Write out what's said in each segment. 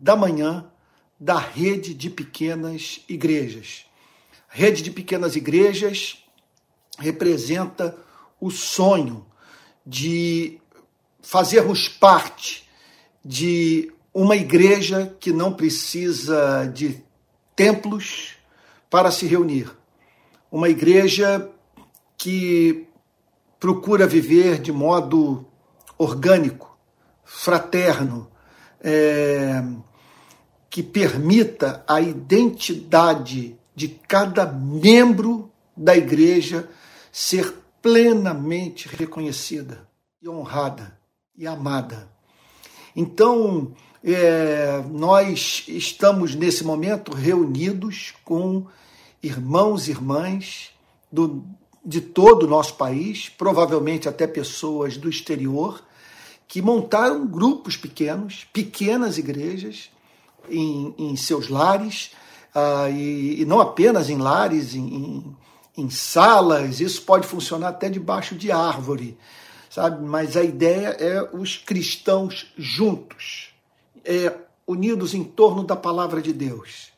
da manhã da rede de pequenas igrejas. A rede de pequenas igrejas representa o sonho de fazermos parte de uma igreja que não precisa de templos para se reunir. Uma igreja que procura viver de modo orgânico, fraterno, é, que permita a identidade de cada membro da igreja ser plenamente reconhecida e honrada e amada. Então, é, nós estamos nesse momento reunidos com irmãos e irmãs do, de todo o nosso país, provavelmente até pessoas do exterior, que montaram grupos pequenos, pequenas igrejas em, em seus lares, uh, e, e, não apenas em lares, em, em, em salas, isso pode funcionar até debaixo de árvore, sabe? Mas a ideia é os cristãos juntos, é, unidos em torno da palavra de Deus,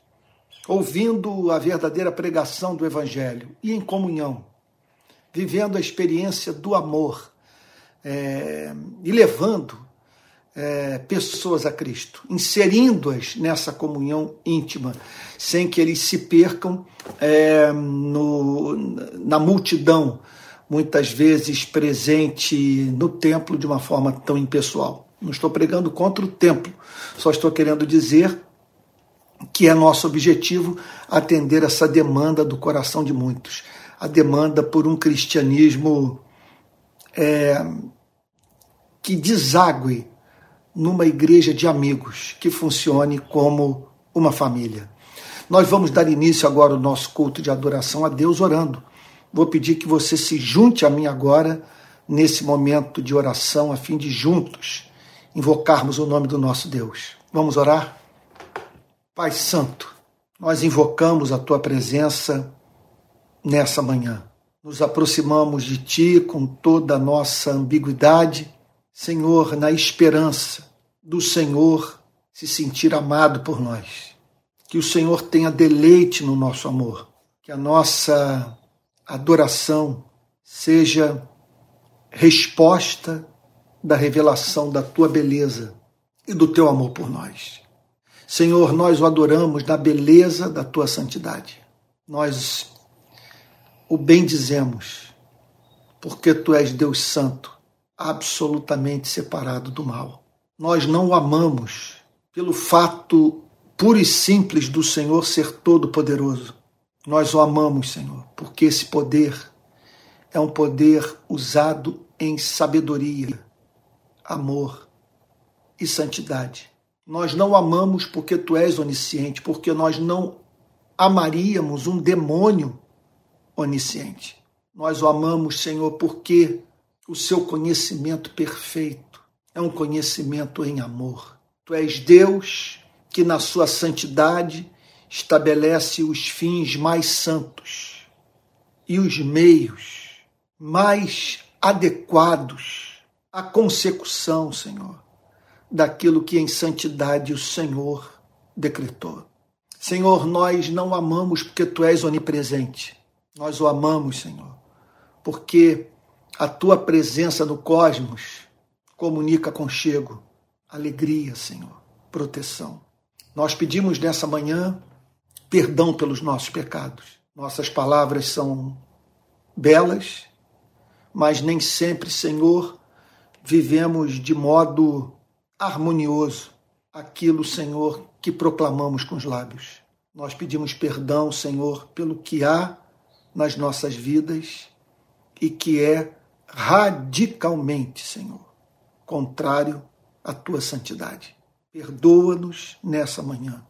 ouvindo a verdadeira pregação do Evangelho e em comunhão, vivendo a experiência do amor é, e levando é, pessoas a Cristo, inserindo-as nessa comunhão íntima, sem que eles se percam é, no, na multidão, muitas vezes presente no templo de uma forma tão impessoal. Não estou pregando contra o templo, só estou querendo dizer que é nosso objetivo atender essa demanda do coração de muitos, a demanda por um cristianismo é, que desague numa igreja de amigos, que funcione como uma família. Nós vamos dar início agora ao nosso culto de adoração a Deus orando. Vou pedir que você se junte a mim agora nesse momento de oração, a fim de juntos invocarmos o nome do nosso Deus. Vamos orar? Pai Santo, nós invocamos a tua presença nessa manhã. Nos aproximamos de ti com toda a nossa ambiguidade, Senhor, na esperança do Senhor se sentir amado por nós. Que o Senhor tenha deleite no nosso amor, que a nossa adoração seja resposta da revelação da tua beleza e do teu amor por nós. Senhor, nós o adoramos na beleza da tua santidade. Nós o bendizemos, porque tu és Deus Santo, absolutamente separado do mal. Nós não o amamos pelo fato puro e simples do Senhor ser todo-poderoso. Nós o amamos, Senhor, porque esse poder é um poder usado em sabedoria, amor e santidade. Nós não amamos porque tu és onisciente, porque nós não amaríamos um demônio onisciente. Nós o amamos, Senhor, porque o seu conhecimento perfeito é um conhecimento em amor. Tu és Deus que, na sua santidade, estabelece os fins mais santos e os meios mais adequados a consecução, Senhor, daquilo que em santidade o Senhor decretou. Senhor, nós não amamos porque tu és onipresente. Nós o amamos, Senhor, porque a tua presença no cosmos comunica conchego, alegria, Senhor, proteção. Nós pedimos nessa manhã perdão pelos nossos pecados. Nossas palavras são belas, mas nem sempre, Senhor, vivemos de modo harmonioso aquilo, Senhor, que proclamamos com os lábios. Nós pedimos perdão, Senhor, pelo que há nas nossas vidas e que é radicalmente, Senhor, contrário à tua santidade. Perdoa-nos nessa manhã.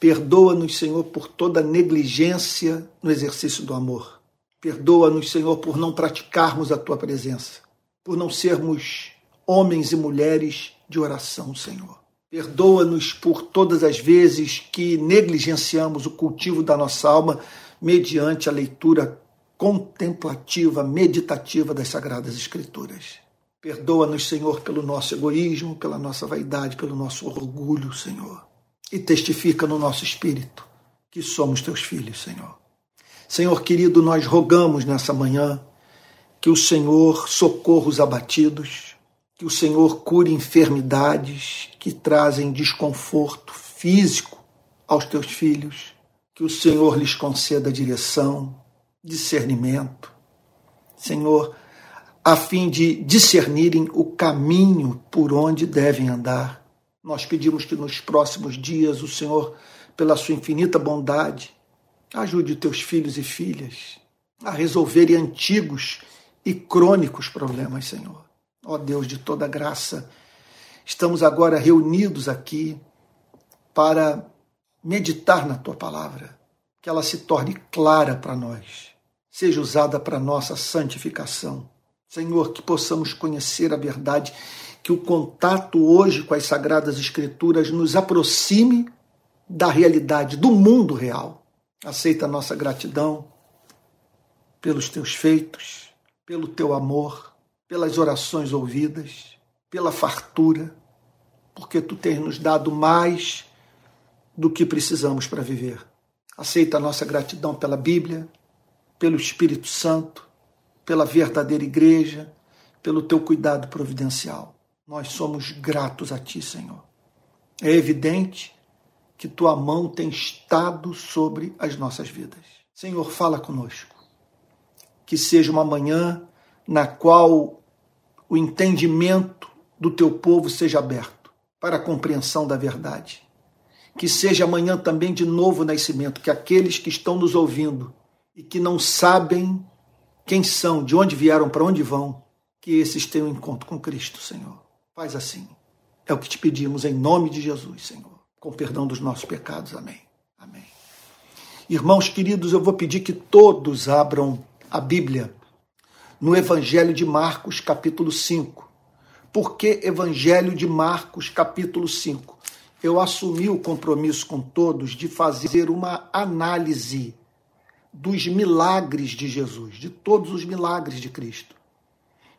Perdoa-nos, Senhor, por toda negligência no exercício do amor. Perdoa-nos, Senhor, por não praticarmos a tua presença por não sermos homens e mulheres de oração, Senhor. Perdoa-nos por todas as vezes que negligenciamos o cultivo da nossa alma mediante a leitura contemplativa, meditativa das Sagradas Escrituras. Perdoa-nos, Senhor, pelo nosso egoísmo, pela nossa vaidade, pelo nosso orgulho, Senhor. E testifica no nosso espírito que somos teus filhos, Senhor. Senhor querido, nós rogamos nessa manhã que o Senhor socorra os abatidos, que o Senhor cure enfermidades que trazem desconforto físico aos teus filhos, que o Senhor lhes conceda direção, discernimento. Senhor, a fim de discernirem o caminho por onde devem andar. Nós pedimos que nos próximos dias o Senhor, pela sua infinita bondade, ajude teus filhos e filhas a resolverem antigos e crônicos problemas, Senhor. Ó Deus de toda graça, estamos agora reunidos aqui para meditar na tua palavra, que ela se torne clara para nós, seja usada para nossa santificação Senhor, que possamos conhecer a verdade, que o contato hoje com as Sagradas Escrituras nos aproxime da realidade, do mundo real. Aceita a nossa gratidão pelos teus feitos, pelo teu amor, pelas orações ouvidas, pela fartura, porque tu tens nos dado mais do que precisamos para viver. Aceita a nossa gratidão pela Bíblia, pelo Espírito Santo, pela verdadeira igreja, pelo teu cuidado providencial. Nós somos gratos a ti, Senhor. É evidente que tua mão tem estado sobre as nossas vidas. Senhor, fala conosco. Que seja uma manhã na qual o entendimento do teu povo seja aberto para a compreensão da verdade. Que seja amanhã também de novo nascimento, que aqueles que estão nos ouvindo e que não sabem quem são, de onde vieram, para onde vão, que esses tenham encontro com Cristo, Senhor. Faz assim. É o que te pedimos em nome de Jesus, Senhor. Com perdão dos nossos pecados. Amém. Amém. Irmãos queridos, eu vou pedir que todos abram a Bíblia no Evangelho de Marcos, capítulo 5. Por que Evangelho de Marcos, capítulo 5? Eu assumi o compromisso com todos de fazer uma análise dos milagres de Jesus, de todos os milagres de Cristo.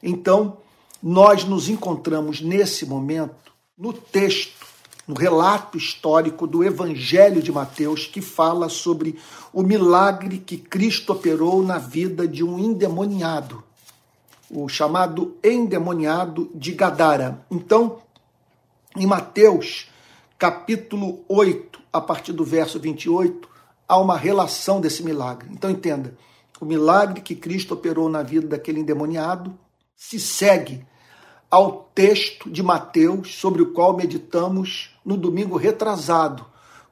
Então, nós nos encontramos nesse momento no texto, no relato histórico do Evangelho de Mateus, que fala sobre o milagre que Cristo operou na vida de um endemoniado, o chamado endemoniado de Gadara. Então, em Mateus, capítulo 8, a partir do verso 28, há uma relação desse milagre. Então entenda, o milagre que Cristo operou na vida daquele endemoniado se segue ao texto de Mateus, sobre o qual meditamos no domingo retrasado,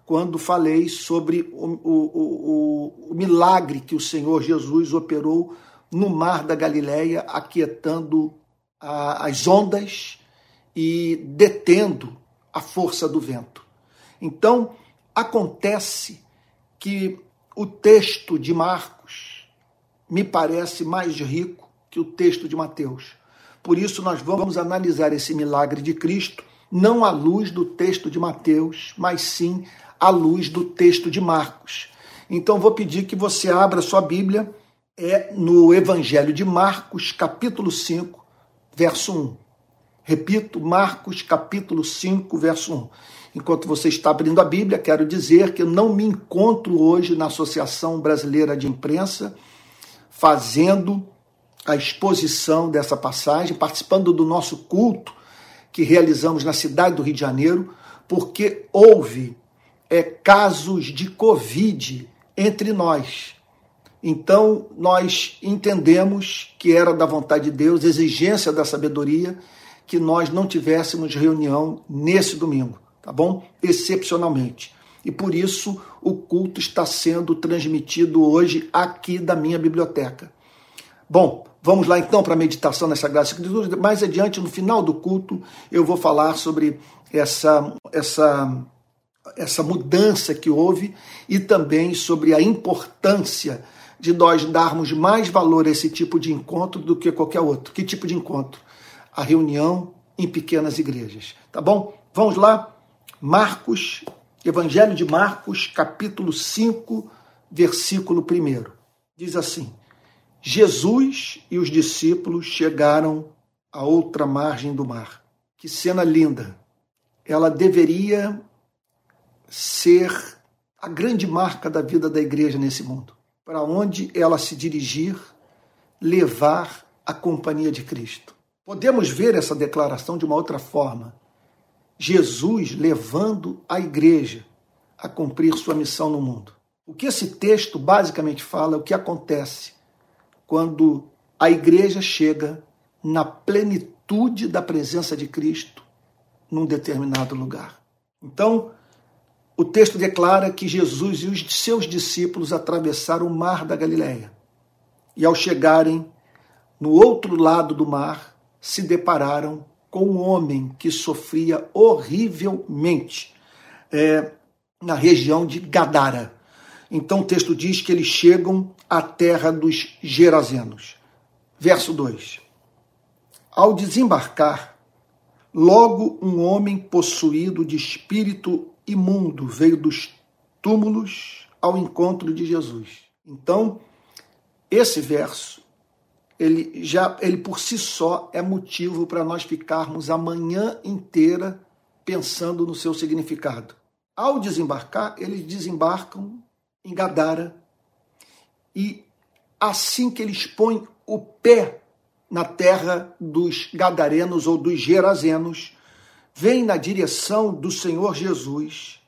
quando falei sobre o, o, o, o milagre que o Senhor Jesus operou no mar da Galileia, aquietando a, as ondas e detendo a força do vento. Então, acontece que o texto de Marcos me parece mais rico que o texto de Mateus. Por isso, nós vamos analisar esse milagre de Cristo não à luz do texto de Mateus, mas sim à luz do texto de Marcos. Então, vou pedir que você abra sua Bíblia é no Evangelho de Marcos, capítulo 5, verso 1. Repito, Marcos, capítulo 5, verso 1. Enquanto você está abrindo a Bíblia, quero dizer que eu não me encontro hoje na Associação Brasileira de Imprensa fazendo a exposição dessa passagem, participando do nosso culto que realizamos na cidade do Rio de Janeiro, porque houve é, casos de Covid entre nós. Então, nós entendemos que era da vontade de Deus, exigência da sabedoria, que nós não tivéssemos reunião nesse domingo tá bom? Excepcionalmente. E por isso o culto está sendo transmitido hoje aqui da minha biblioteca. Bom, vamos lá então para a meditação nessa graça escritura. Mais adiante, no final do culto, eu vou falar sobre essa, essa, essa mudança que houve e também sobre a importância de nós darmos mais valor a esse tipo de encontro do que qualquer outro. Que tipo de encontro? A reunião em pequenas igrejas. Tá bom? Vamos lá? Marcos, Evangelho de Marcos, capítulo 5, versículo 1. Diz assim: Jesus e os discípulos chegaram a outra margem do mar. Que cena linda! Ela deveria ser a grande marca da vida da igreja nesse mundo. Para onde ela se dirigir, levar a companhia de Cristo. Podemos ver essa declaração de uma outra forma. Jesus levando a igreja a cumprir sua missão no mundo. O que esse texto basicamente fala é o que acontece quando a igreja chega na plenitude da presença de Cristo num determinado lugar. Então, o texto declara que Jesus e os seus discípulos atravessaram o mar da Galileia. E ao chegarem no outro lado do mar, se depararam com um homem que sofria horrivelmente é, na região de Gadara. Então o texto diz que eles chegam à terra dos Gerazenos. Verso 2. Ao desembarcar, logo um homem possuído de espírito imundo veio dos túmulos ao encontro de Jesus. Então, esse verso ele já ele por si só é motivo para nós ficarmos a manhã inteira pensando no seu significado. Ao desembarcar, eles desembarcam em Gadara e assim que eles põem o pé na terra dos gadarenos ou dos gerazenos, vem na direção do Senhor Jesus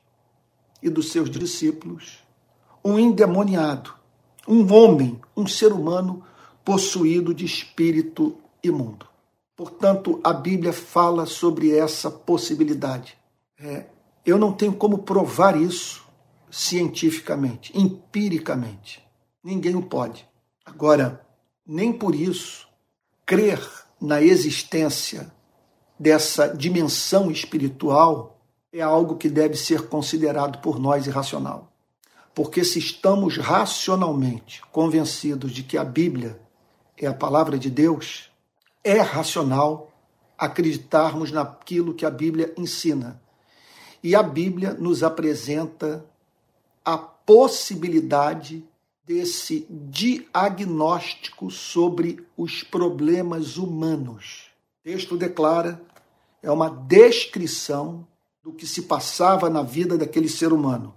e dos seus discípulos um endemoniado, um homem, um ser humano possuído de espírito imundo. Portanto, a Bíblia fala sobre essa possibilidade. É, eu não tenho como provar isso cientificamente, empiricamente. Ninguém o pode. Agora, nem por isso crer na existência dessa dimensão espiritual é algo que deve ser considerado por nós irracional. Porque se estamos racionalmente convencidos de que a Bíblia é a palavra de Deus, é racional acreditarmos naquilo que a Bíblia ensina. E a Bíblia nos apresenta a possibilidade desse diagnóstico sobre os problemas humanos. O texto declara, é uma descrição do que se passava na vida daquele ser humano,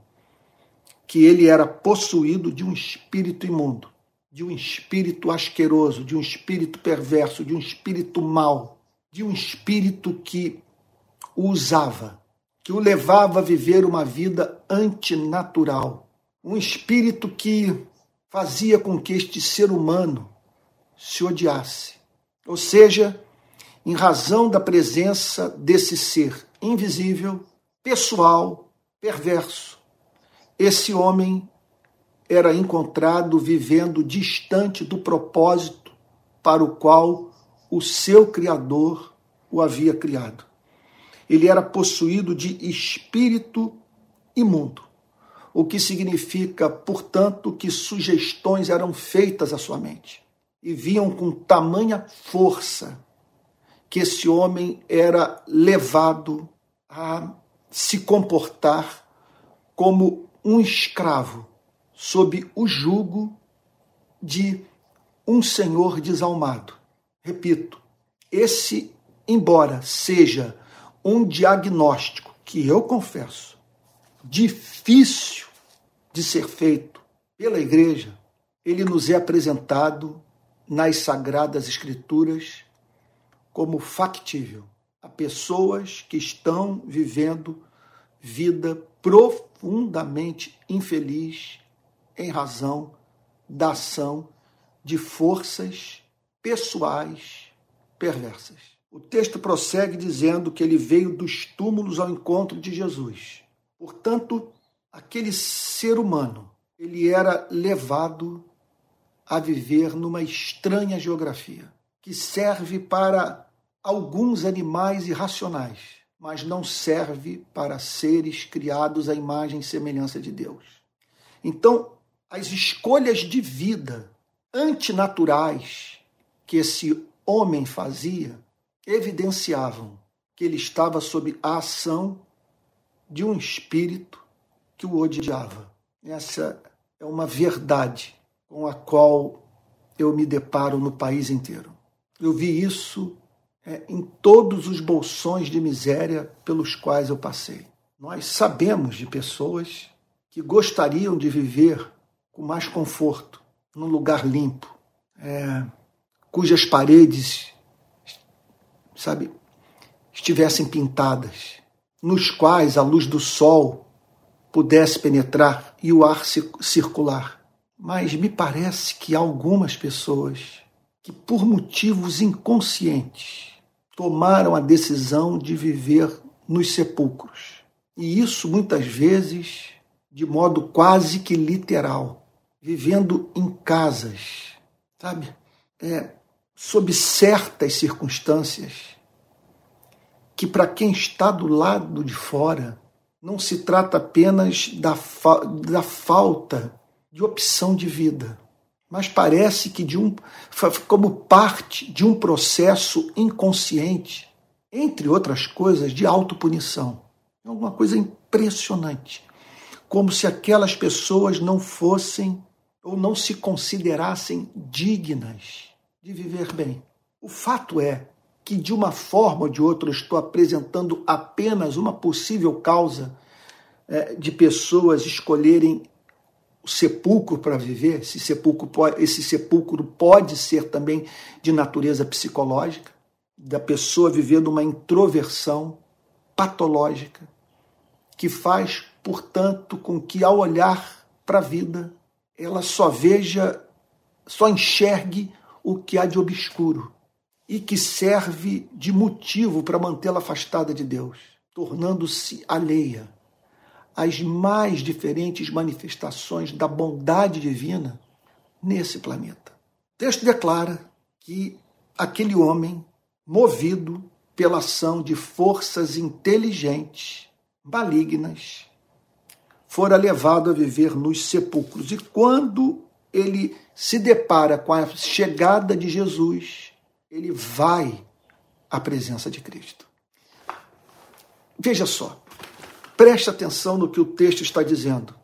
que ele era possuído de um espírito imundo de um espírito asqueroso, de um espírito perverso, de um espírito mau, de um espírito que o usava, que o levava a viver uma vida antinatural, um espírito que fazia com que este ser humano se odiasse. Ou seja, em razão da presença desse ser invisível, pessoal, perverso, esse homem era encontrado vivendo distante do propósito para o qual o seu Criador o havia criado. Ele era possuído de espírito imundo, o que significa, portanto, que sugestões eram feitas à sua mente e viam com tamanha força que esse homem era levado a se comportar como um escravo sob o jugo de um senhor desalmado. Repito, esse, embora seja um diagnóstico que eu confesso difícil de ser feito pela igreja, ele nos é apresentado nas sagradas escrituras como factível a pessoas que estão vivendo vida profundamente infeliz em razão da ação de forças pessoais perversas. O texto prossegue dizendo que ele veio dos túmulos ao encontro de Jesus. Portanto, aquele ser humano, ele era levado a viver numa estranha geografia, que serve para alguns animais irracionais, mas não serve para seres criados à imagem e semelhança de Deus. Então, as escolhas de vida antinaturais que esse homem fazia evidenciavam que ele estava sob a ação de um espírito que o odiava. Essa é uma verdade com a qual eu me deparo no país inteiro. Eu vi isso é, em todos os bolsões de miséria pelos quais eu passei. Nós sabemos de pessoas que gostariam de viver com mais conforto, num lugar limpo, é, cujas paredes, sabe, estivessem pintadas, nos quais a luz do sol pudesse penetrar e o ar circular. Mas me parece que algumas pessoas que, por motivos inconscientes, tomaram a decisão de viver nos sepulcros. E isso muitas vezes de modo quase que literal, vivendo em casas, sabe? É, sob certas circunstâncias que, para quem está do lado de fora, não se trata apenas da, fa da falta de opção de vida, mas parece que de um, como parte de um processo inconsciente, entre outras coisas, de autopunição. É uma coisa impressionante. Como se aquelas pessoas não fossem ou não se considerassem dignas de viver bem. O fato é que, de uma forma ou de outra, estou apresentando apenas uma possível causa é, de pessoas escolherem o sepulcro para viver, esse sepulcro, esse sepulcro pode ser também de natureza psicológica, da pessoa vivendo uma introversão patológica, que faz, portanto, com que ao olhar para a vida, ela só veja, só enxergue o que há de obscuro e que serve de motivo para mantê-la afastada de Deus, tornando-se alheia as mais diferentes manifestações da bondade divina nesse planeta. O texto declara que aquele homem, movido pela ação de forças inteligentes, malignas, fora levado a viver nos sepulcros. E quando ele se depara com a chegada de Jesus, ele vai à presença de Cristo. Veja só, Preste atenção no que o texto está dizendo.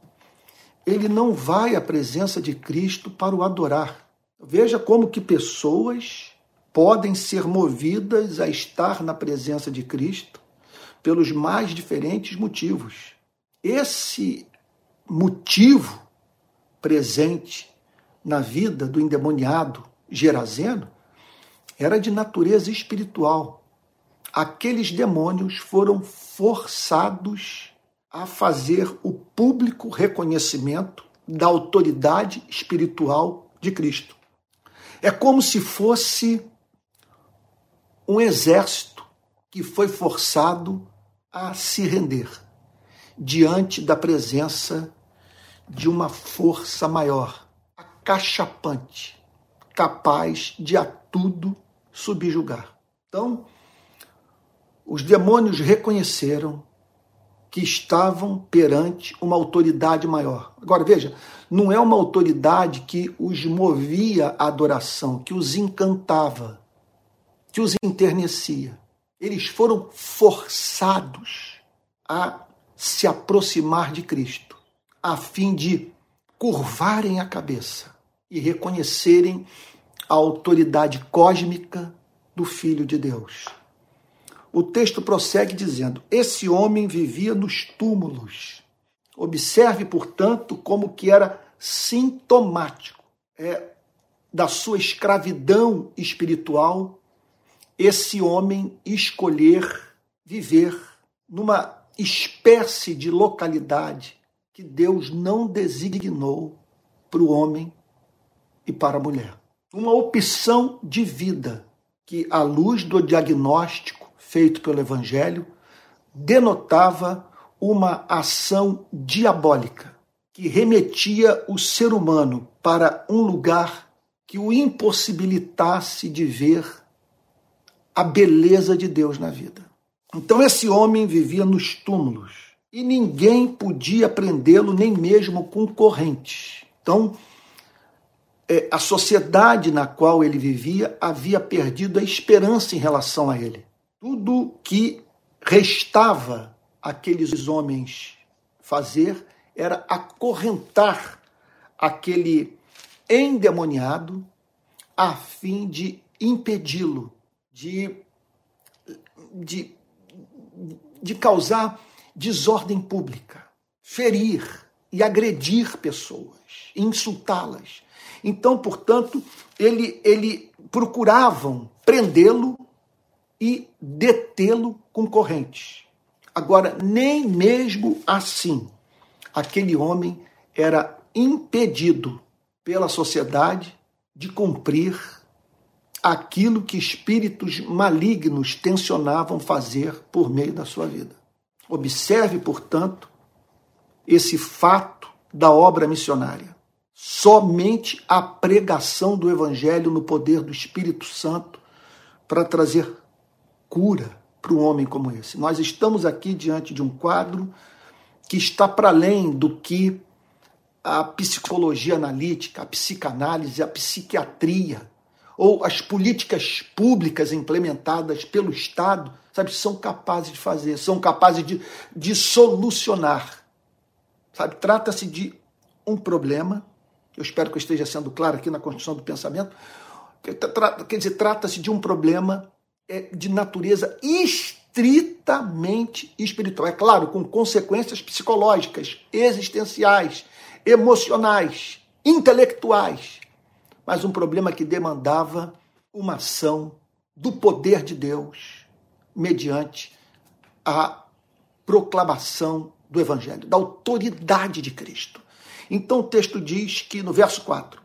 Ele não vai à presença de Cristo para o adorar. Veja como que pessoas podem ser movidas a estar na presença de Cristo pelos mais diferentes motivos. Esse motivo presente na vida do endemoniado Gerazeno era de natureza espiritual aqueles demônios foram forçados a fazer o público reconhecimento da autoridade espiritual de Cristo. É como se fosse um exército que foi forçado a se render diante da presença de uma força maior, acachapante, capaz de a tudo subjugar. Então, os demônios reconheceram que estavam perante uma autoridade maior. Agora veja, não é uma autoridade que os movia à adoração, que os encantava, que os enternecia. Eles foram forçados a se aproximar de Cristo, a fim de curvarem a cabeça e reconhecerem a autoridade cósmica do Filho de Deus o texto prossegue dizendo: Esse homem vivia nos túmulos. Observe, portanto, como que era sintomático é, da sua escravidão espiritual esse homem escolher viver numa espécie de localidade que Deus não designou para o homem e para a mulher. Uma opção de vida que, à luz do diagnóstico feito pelo Evangelho denotava uma ação diabólica que remetia o ser humano para um lugar que o impossibilitasse de ver a beleza de Deus na vida. Então esse homem vivia nos túmulos e ninguém podia prendê-lo, nem mesmo com correntes. Então, é, a sociedade na qual ele vivia havia perdido a esperança em relação a ele. Tudo que restava aqueles homens fazer era acorrentar aquele endemoniado a fim de impedi-lo de de, de causar desordem pública, ferir e agredir pessoas, insultá-las. Então, portanto, ele, ele procuravam prendê-lo e detê-lo com correntes. Agora, nem mesmo assim, aquele homem era impedido pela sociedade de cumprir aquilo que espíritos malignos tensionavam fazer por meio da sua vida. Observe, portanto, esse fato da obra missionária. Somente a pregação do Evangelho no poder do Espírito Santo para trazer cura para um homem como esse. Nós estamos aqui diante de um quadro que está para além do que a psicologia analítica, a psicanálise, a psiquiatria ou as políticas públicas implementadas pelo Estado, sabe, são capazes de fazer, são capazes de, de solucionar. Sabe, trata-se de um problema, eu espero que eu esteja sendo claro aqui na construção do pensamento, quer dizer, trata-se de um problema é, de natureza estritamente espiritual. É claro, com consequências psicológicas, existenciais, emocionais, intelectuais, mas um problema que demandava uma ação do poder de Deus mediante a proclamação do Evangelho, da autoridade de Cristo. Então o texto diz que no verso 4: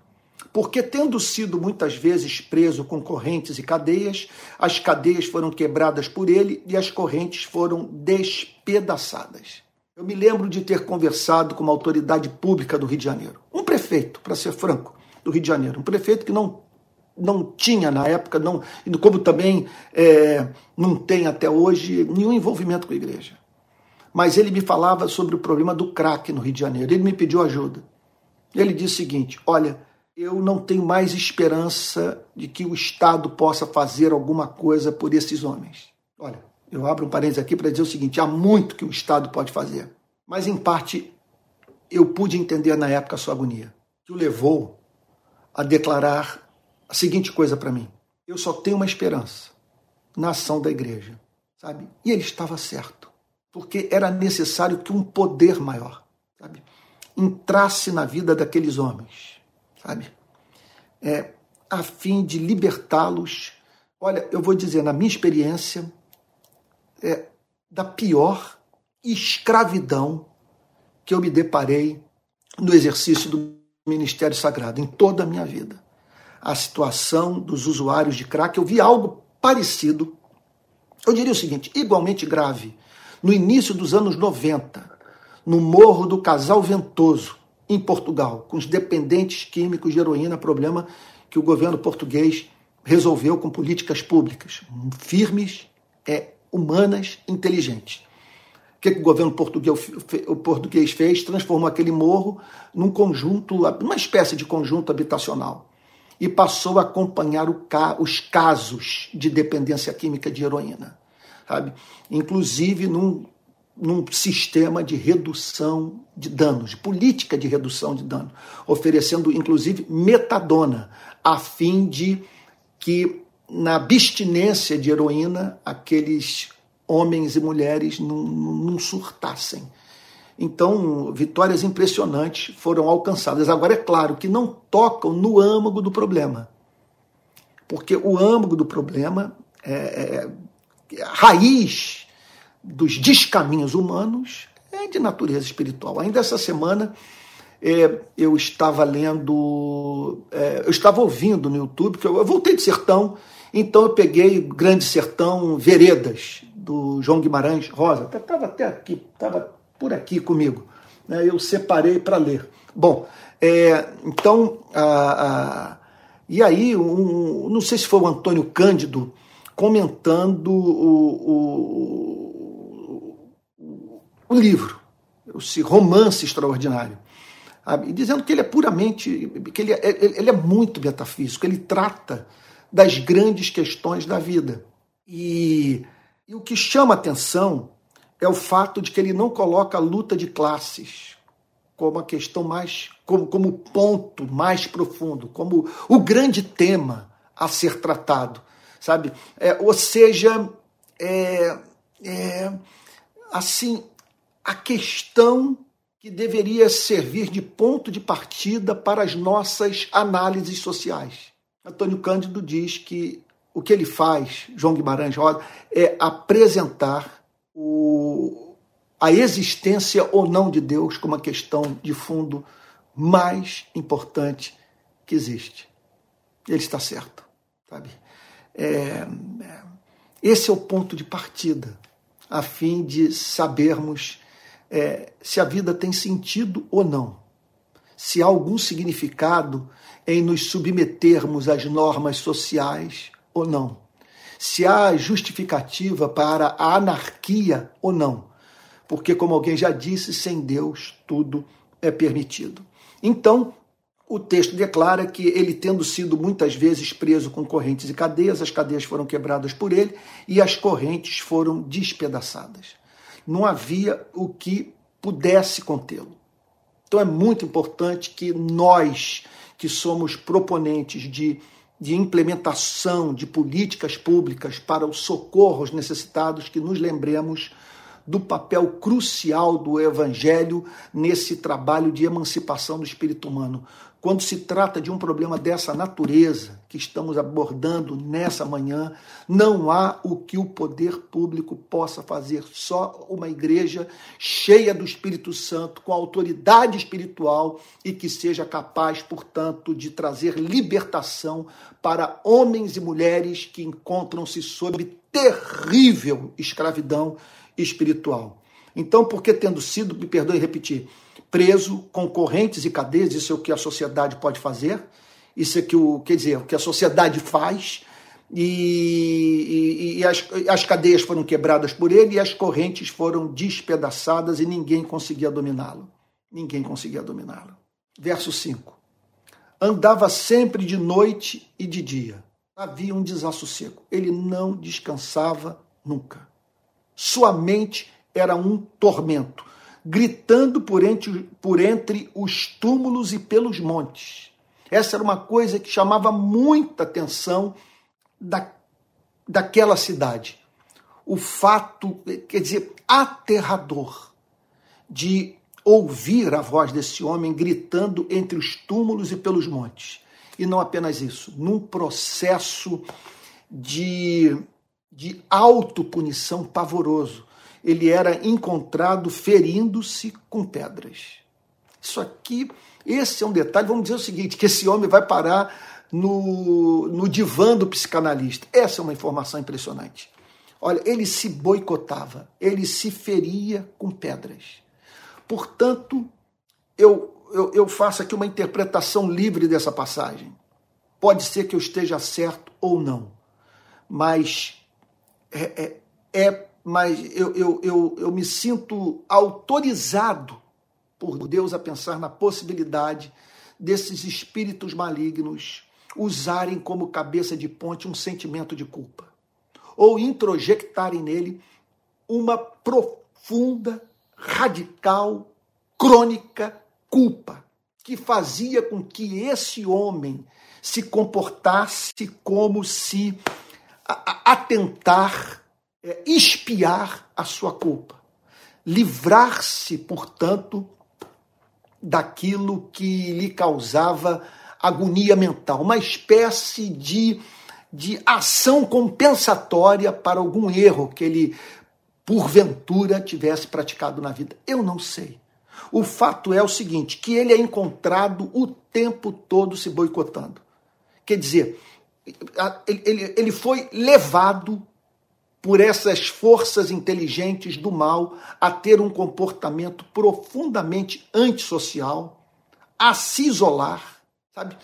Porque tendo sido muitas vezes preso com correntes e cadeias, as cadeias foram quebradas por ele e as correntes foram despedaçadas. Eu me lembro de ter conversado com uma autoridade pública do Rio de Janeiro, um prefeito, para ser franco, do Rio de Janeiro. Um prefeito que não, não tinha na época, não, como também é, não tem até hoje, nenhum envolvimento com a igreja. Mas ele me falava sobre o problema do crack no Rio de Janeiro. Ele me pediu ajuda. Ele disse o seguinte: Olha, eu não tenho mais esperança de que o Estado possa fazer alguma coisa por esses homens. Olha, eu abro um parênteses aqui para dizer o seguinte: há muito que o Estado pode fazer. Mas, em parte, eu pude entender na época a sua agonia, que o levou a declarar a seguinte coisa para mim: eu só tenho uma esperança na ação da igreja, sabe? E ele estava certo, porque era necessário que um poder maior, sabe, entrasse na vida daqueles homens, sabe, é, a fim de libertá-los. Olha, eu vou dizer, na minha experiência, é, da pior escravidão que eu me deparei no exercício do ministério sagrado em toda a minha vida. A situação dos usuários de crack, eu vi algo parecido, eu diria o seguinte, igualmente grave, no início dos anos 90, no Morro do Casal Ventoso, em Portugal, com os dependentes químicos de heroína, problema que o governo português resolveu com políticas públicas. Firmes, é, humanas, inteligentes que, que o governo português, o português fez? Transformou aquele morro num conjunto, uma espécie de conjunto habitacional. E passou a acompanhar os casos de dependência química de heroína. Sabe? Inclusive num, num sistema de redução de danos, de política de redução de dano, oferecendo inclusive metadona, a fim de que na abstinência de heroína aqueles homens e mulheres não, não surtassem. Então, vitórias impressionantes foram alcançadas. Agora, é claro que não tocam no âmago do problema. Porque o âmago do problema, é, é, a raiz dos descaminhos humanos é de natureza espiritual. Ainda essa semana é, eu estava lendo, é, eu estava ouvindo no YouTube, que eu, eu voltei de sertão, então eu peguei Grande Sertão Veredas, do João Guimarães Rosa, estava até aqui, estava por aqui comigo. Né? Eu separei para ler. Bom, é, então, a, a, e aí, um, não sei se foi o Antônio Cândido comentando o, o, o, o livro, esse romance extraordinário. E dizendo que ele é puramente, que ele é, ele é muito metafísico, ele trata das grandes questões da vida. E e o que chama atenção é o fato de que ele não coloca a luta de classes como a questão mais, como, como ponto mais profundo, como o grande tema a ser tratado, sabe? É, ou seja, é, é assim a questão que deveria servir de ponto de partida para as nossas análises sociais. Antônio Cândido diz que o que ele faz, João Guimarães Rosa, é apresentar o, a existência ou não de Deus como uma questão de fundo mais importante que existe. Ele está certo, sabe? É, é, esse é o ponto de partida, a fim de sabermos é, se a vida tem sentido ou não, se há algum significado em nos submetermos às normas sociais ou não, se há justificativa para a anarquia ou não, porque, como alguém já disse, sem Deus tudo é permitido. Então, o texto declara que ele, tendo sido muitas vezes preso com correntes e cadeias, as cadeias foram quebradas por ele e as correntes foram despedaçadas. Não havia o que pudesse contê-lo. Então é muito importante que nós, que somos proponentes de, de implementação de políticas públicas para o socorro aos necessitados, que nos lembremos do papel crucial do Evangelho nesse trabalho de emancipação do espírito humano. Quando se trata de um problema dessa natureza que estamos abordando nessa manhã, não há o que o poder público possa fazer. Só uma igreja cheia do Espírito Santo, com autoridade espiritual e que seja capaz, portanto, de trazer libertação para homens e mulheres que encontram-se sob terrível escravidão espiritual. Então, porque tendo sido, me perdoe repetir, preso com correntes e cadeias, isso é o que a sociedade pode fazer, isso é que o, quer dizer, o que a sociedade faz, e, e, e as, as cadeias foram quebradas por ele e as correntes foram despedaçadas e ninguém conseguia dominá-lo. Ninguém conseguia dominá-lo. Verso 5. Andava sempre de noite e de dia. Havia um desassossego. Ele não descansava nunca. Sua mente era um tormento, gritando por entre, por entre os túmulos e pelos montes. Essa era uma coisa que chamava muita atenção da, daquela cidade. O fato, quer dizer, aterrador de ouvir a voz desse homem gritando entre os túmulos e pelos montes. E não apenas isso, num processo de de autopunição pavoroso. Ele era encontrado ferindo-se com pedras. Isso aqui, esse é um detalhe. Vamos dizer o seguinte: que esse homem vai parar no, no divã do psicanalista. Essa é uma informação impressionante. Olha, ele se boicotava, ele se feria com pedras. Portanto, eu, eu, eu faço aqui uma interpretação livre dessa passagem. Pode ser que eu esteja certo ou não, mas é, é, é mas eu, eu, eu, eu me sinto autorizado por Deus a pensar na possibilidade desses espíritos malignos usarem como cabeça de ponte um sentimento de culpa, ou introjectarem nele uma profunda, radical, crônica culpa, que fazia com que esse homem se comportasse como se atentar, é, espiar a sua culpa. Livrar-se, portanto, daquilo que lhe causava agonia mental, uma espécie de, de ação compensatória para algum erro que ele, porventura, tivesse praticado na vida. Eu não sei. O fato é o seguinte: que ele é encontrado o tempo todo se boicotando. Quer dizer, ele, ele foi levado por essas forças inteligentes do mal a ter um comportamento profundamente antissocial, a se isolar, sabe?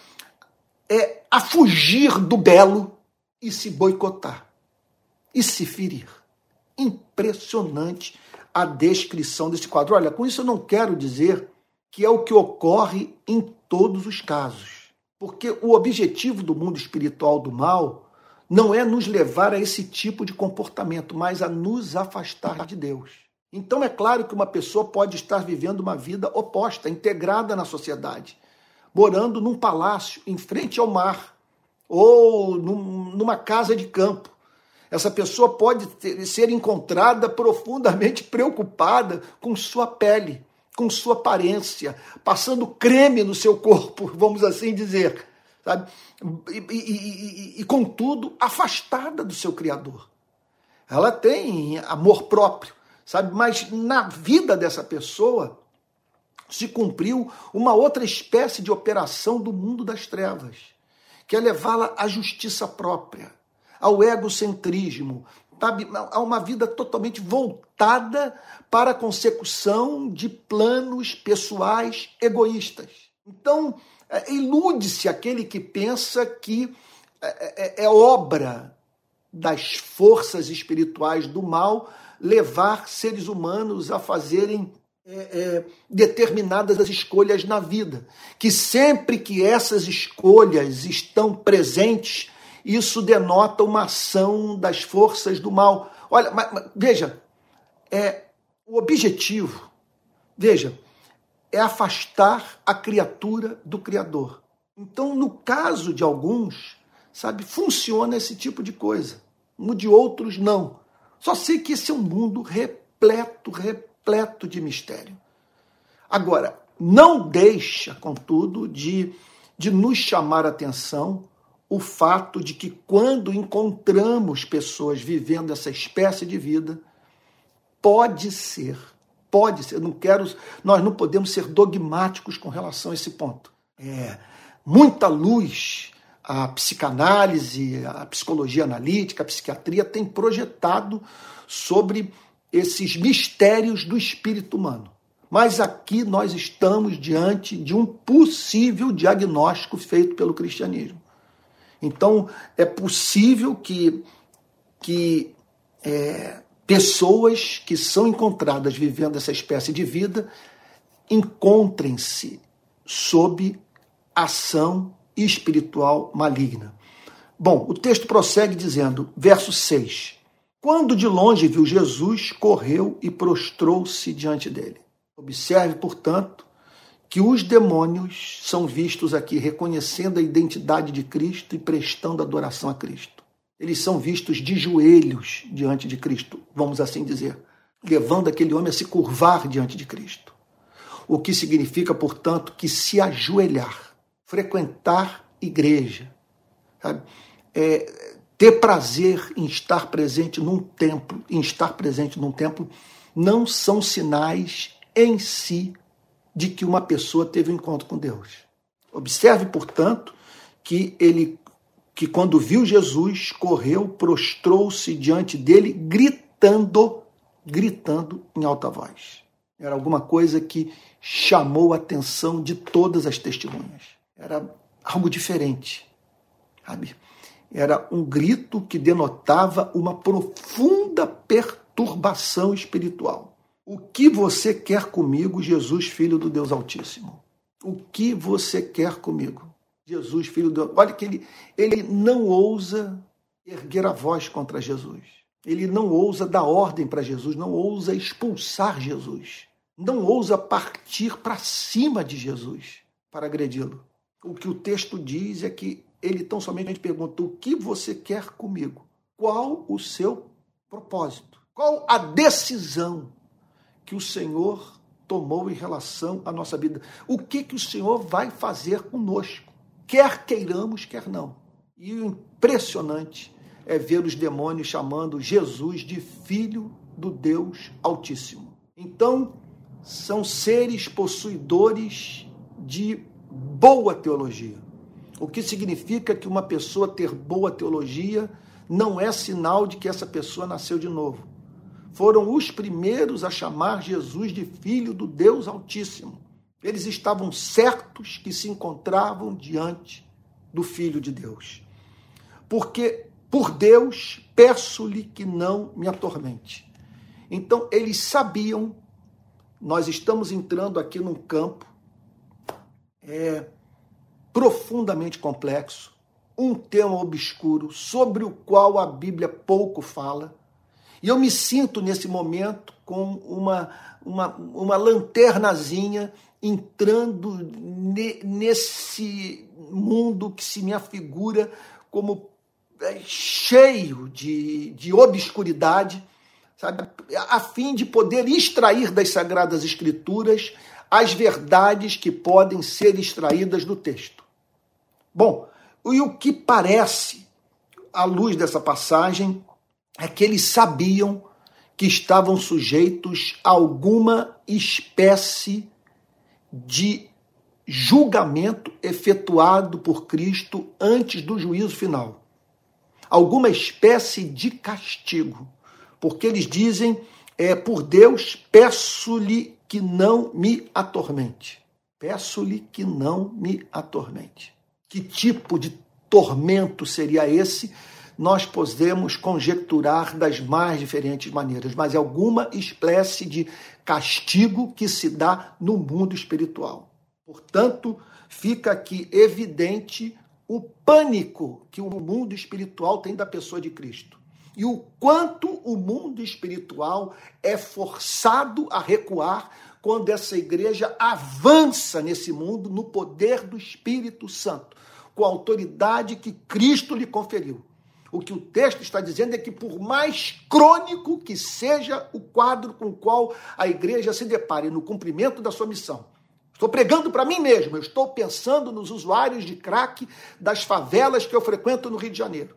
É, a fugir do belo e se boicotar e se ferir. Impressionante a descrição desse quadro. Olha, com isso eu não quero dizer que é o que ocorre em todos os casos. Porque o objetivo do mundo espiritual do mal não é nos levar a esse tipo de comportamento, mas a nos afastar de Deus. Então é claro que uma pessoa pode estar vivendo uma vida oposta, integrada na sociedade, morando num palácio em frente ao mar ou num, numa casa de campo. Essa pessoa pode ter, ser encontrada profundamente preocupada com sua pele, com sua aparência, passando creme no seu corpo, vamos assim dizer, sabe? E, e, e, e, contudo, afastada do seu Criador. Ela tem amor próprio, sabe? Mas na vida dessa pessoa se cumpriu uma outra espécie de operação do mundo das trevas, que é levá-la à justiça própria, ao egocentrismo, sabe? a uma vida totalmente voltada para a consecução de planos pessoais egoístas. Então, é, ilude-se aquele que pensa que é, é, é obra das forças espirituais do mal levar seres humanos a fazerem determinadas escolhas na vida. Que sempre que essas escolhas estão presentes, isso denota uma ação das forças do mal. Olha, mas, mas, veja, é, o objetivo, veja, é afastar a criatura do Criador. Então, no caso de alguns, sabe, funciona esse tipo de coisa. No de outros, não. Só sei que esse é um mundo repleto, repleto de mistério. Agora, não deixa, contudo, de, de nos chamar atenção o fato de que quando encontramos pessoas vivendo essa espécie de vida, pode ser, pode ser, não quero, nós não podemos ser dogmáticos com relação a esse ponto. É, muita luz a psicanálise, a psicologia analítica, a psiquiatria tem projetado sobre esses mistérios do espírito humano. Mas aqui nós estamos diante de um possível diagnóstico feito pelo cristianismo. Então, é possível que, que é, pessoas que são encontradas vivendo essa espécie de vida encontrem-se sob ação espiritual maligna. Bom, o texto prossegue dizendo, verso 6: Quando de longe viu Jesus, correu e prostrou-se diante dele. Observe, portanto, que os demônios são vistos aqui reconhecendo a identidade de Cristo e prestando adoração a Cristo. Eles são vistos de joelhos diante de Cristo, vamos assim dizer, levando aquele homem a se curvar diante de Cristo. O que significa, portanto, que se ajoelhar, frequentar igreja, é, ter prazer em estar presente num templo, em estar presente num templo, não são sinais em si de que uma pessoa teve um encontro com Deus. Observe, portanto, que ele que quando viu Jesus, correu, prostrou-se diante dele, gritando, gritando em alta voz. Era alguma coisa que chamou a atenção de todas as testemunhas. Era algo diferente, sabe? Era um grito que denotava uma profunda perturbação espiritual. O que você quer comigo, Jesus, filho do Deus Altíssimo? O que você quer comigo? Jesus, filho do. Olha que ele, ele não ousa erguer a voz contra Jesus. Ele não ousa dar ordem para Jesus, não ousa expulsar Jesus. Não ousa partir para cima de Jesus para agredi-lo. O que o texto diz é que ele tão somente pergunta: o que você quer comigo? Qual o seu propósito? Qual a decisão que o Senhor tomou em relação à nossa vida. O que, que o Senhor vai fazer conosco, quer queiramos, quer não. E o impressionante é ver os demônios chamando Jesus de filho do Deus Altíssimo. Então, são seres possuidores de boa teologia. O que significa que uma pessoa ter boa teologia não é sinal de que essa pessoa nasceu de novo foram os primeiros a chamar Jesus de Filho do Deus Altíssimo. Eles estavam certos que se encontravam diante do Filho de Deus. Porque, por Deus, peço-lhe que não me atormente. Então, eles sabiam, nós estamos entrando aqui num campo é, profundamente complexo, um tema obscuro sobre o qual a Bíblia pouco fala e eu me sinto nesse momento com uma, uma, uma lanternazinha entrando ne, nesse mundo que se me afigura como é, cheio de, de obscuridade, sabe, a fim de poder extrair das Sagradas Escrituras as verdades que podem ser extraídas do texto. Bom, e o que parece, à luz dessa passagem, é que eles sabiam que estavam sujeitos a alguma espécie de julgamento efetuado por Cristo antes do juízo final. Alguma espécie de castigo. Porque eles dizem, é, por Deus, peço-lhe que não me atormente. Peço-lhe que não me atormente. Que tipo de tormento seria esse? Nós podemos conjecturar das mais diferentes maneiras, mas alguma espécie de castigo que se dá no mundo espiritual. Portanto, fica aqui evidente o pânico que o mundo espiritual tem da pessoa de Cristo e o quanto o mundo espiritual é forçado a recuar quando essa igreja avança nesse mundo no poder do Espírito Santo, com a autoridade que Cristo lhe conferiu. O que o texto está dizendo é que, por mais crônico que seja o quadro com o qual a igreja se depare no cumprimento da sua missão, Estou pregando para mim mesmo, eu estou pensando nos usuários de crack das favelas que eu frequento no Rio de Janeiro.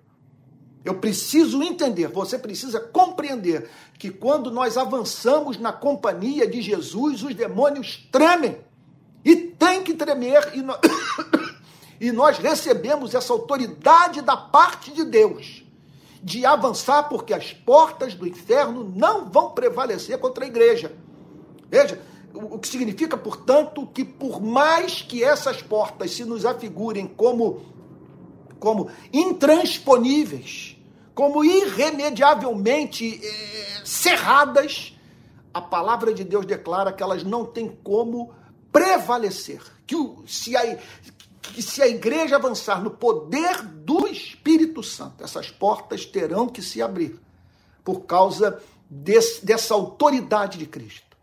Eu preciso entender, você precisa compreender que quando nós avançamos na companhia de Jesus, os demônios tremem. E tem que tremer. E nós, e nós recebemos essa autoridade da parte de Deus de avançar, porque as portas do inferno não vão prevalecer contra a igreja. Veja, o que significa, portanto, que por mais que essas portas se nos afigurem como, como intransponíveis, como irremediavelmente eh, cerradas, a palavra de Deus declara que elas não têm como prevalecer. Que, o, se, a, que se a igreja avançar no poder do Espírito Santo, essas portas terão que se abrir por causa desse, dessa autoridade de Cristo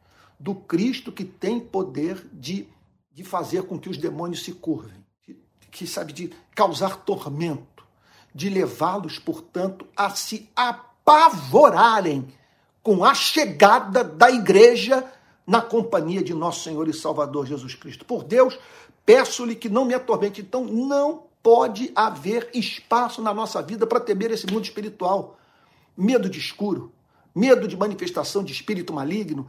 do Cristo que tem poder de, de fazer com que os demônios se curvem, que, que sabe de causar tormento, de levá-los, portanto, a se apavorarem com a chegada da igreja na companhia de nosso Senhor e Salvador Jesus Cristo. Por Deus, peço-lhe que não me atormente. Então, não pode haver espaço na nossa vida para temer esse mundo espiritual. Medo de escuro, medo de manifestação de espírito maligno,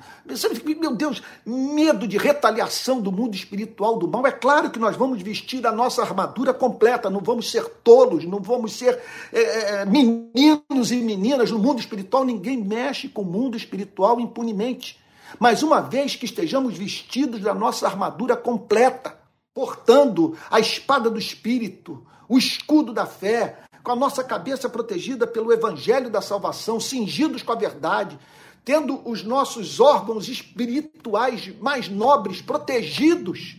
meu Deus, medo de retaliação do mundo espiritual do mal. É claro que nós vamos vestir a nossa armadura completa, não vamos ser tolos, não vamos ser é, é, meninos e meninas no mundo espiritual. Ninguém mexe com o mundo espiritual impunemente. Mas uma vez que estejamos vestidos da nossa armadura completa, portando a espada do espírito, o escudo da fé, com a nossa cabeça protegida pelo evangelho da salvação, cingidos com a verdade, tendo os nossos órgãos espirituais mais nobres protegidos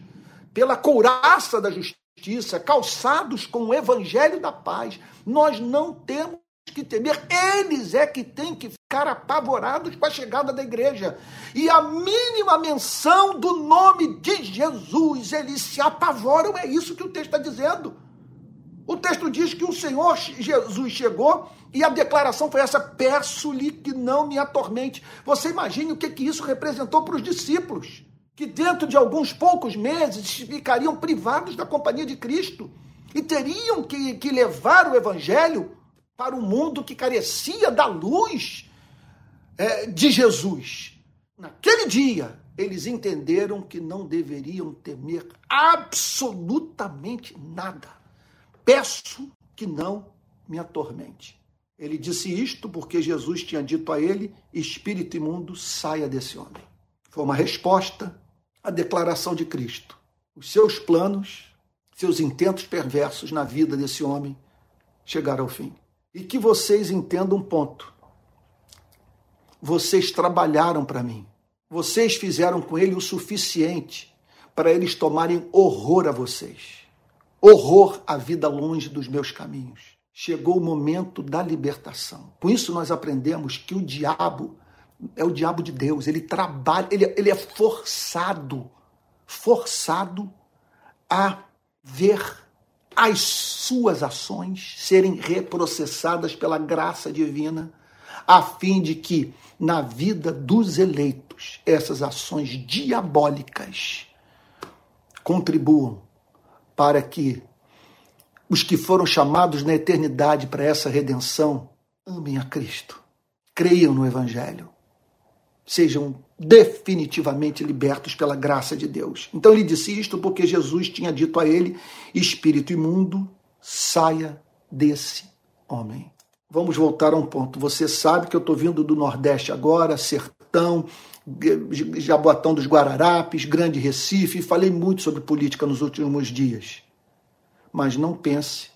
pela couraça da justiça, calçados com o evangelho da paz, nós não temos que temer, eles é que têm que ficar apavorados com a chegada da igreja. E a mínima menção do nome de Jesus, eles se apavoram, é isso que o texto está dizendo. O texto diz que o Senhor Jesus chegou e a declaração foi essa: peço-lhe que não me atormente. Você imagine o que, que isso representou para os discípulos, que dentro de alguns poucos meses ficariam privados da companhia de Cristo e teriam que, que levar o evangelho para um mundo que carecia da luz é, de Jesus. Naquele dia, eles entenderam que não deveriam temer absolutamente nada peço que não me atormente. Ele disse isto porque Jesus tinha dito a ele: espírito imundo, saia desse homem. Foi uma resposta à declaração de Cristo. Os seus planos, seus intentos perversos na vida desse homem chegaram ao fim. E que vocês entendam um ponto. Vocês trabalharam para mim. Vocês fizeram com ele o suficiente para eles tomarem horror a vocês horror à vida longe dos meus caminhos. Chegou o momento da libertação. Com isso, nós aprendemos que o diabo é o diabo de Deus. Ele trabalha, ele, ele é forçado, forçado a ver as suas ações serem reprocessadas pela graça divina, a fim de que, na vida dos eleitos, essas ações diabólicas contribuam para que os que foram chamados na eternidade para essa redenção amem a Cristo, creiam no Evangelho, sejam definitivamente libertos pela graça de Deus. Então ele disse isto porque Jesus tinha dito a ele: espírito imundo, saia desse homem. Vamos voltar a um ponto. Você sabe que eu estou vindo do Nordeste agora, sertão, Jaboatão dos Guararapes, Grande Recife, falei muito sobre política nos últimos dias. Mas não pense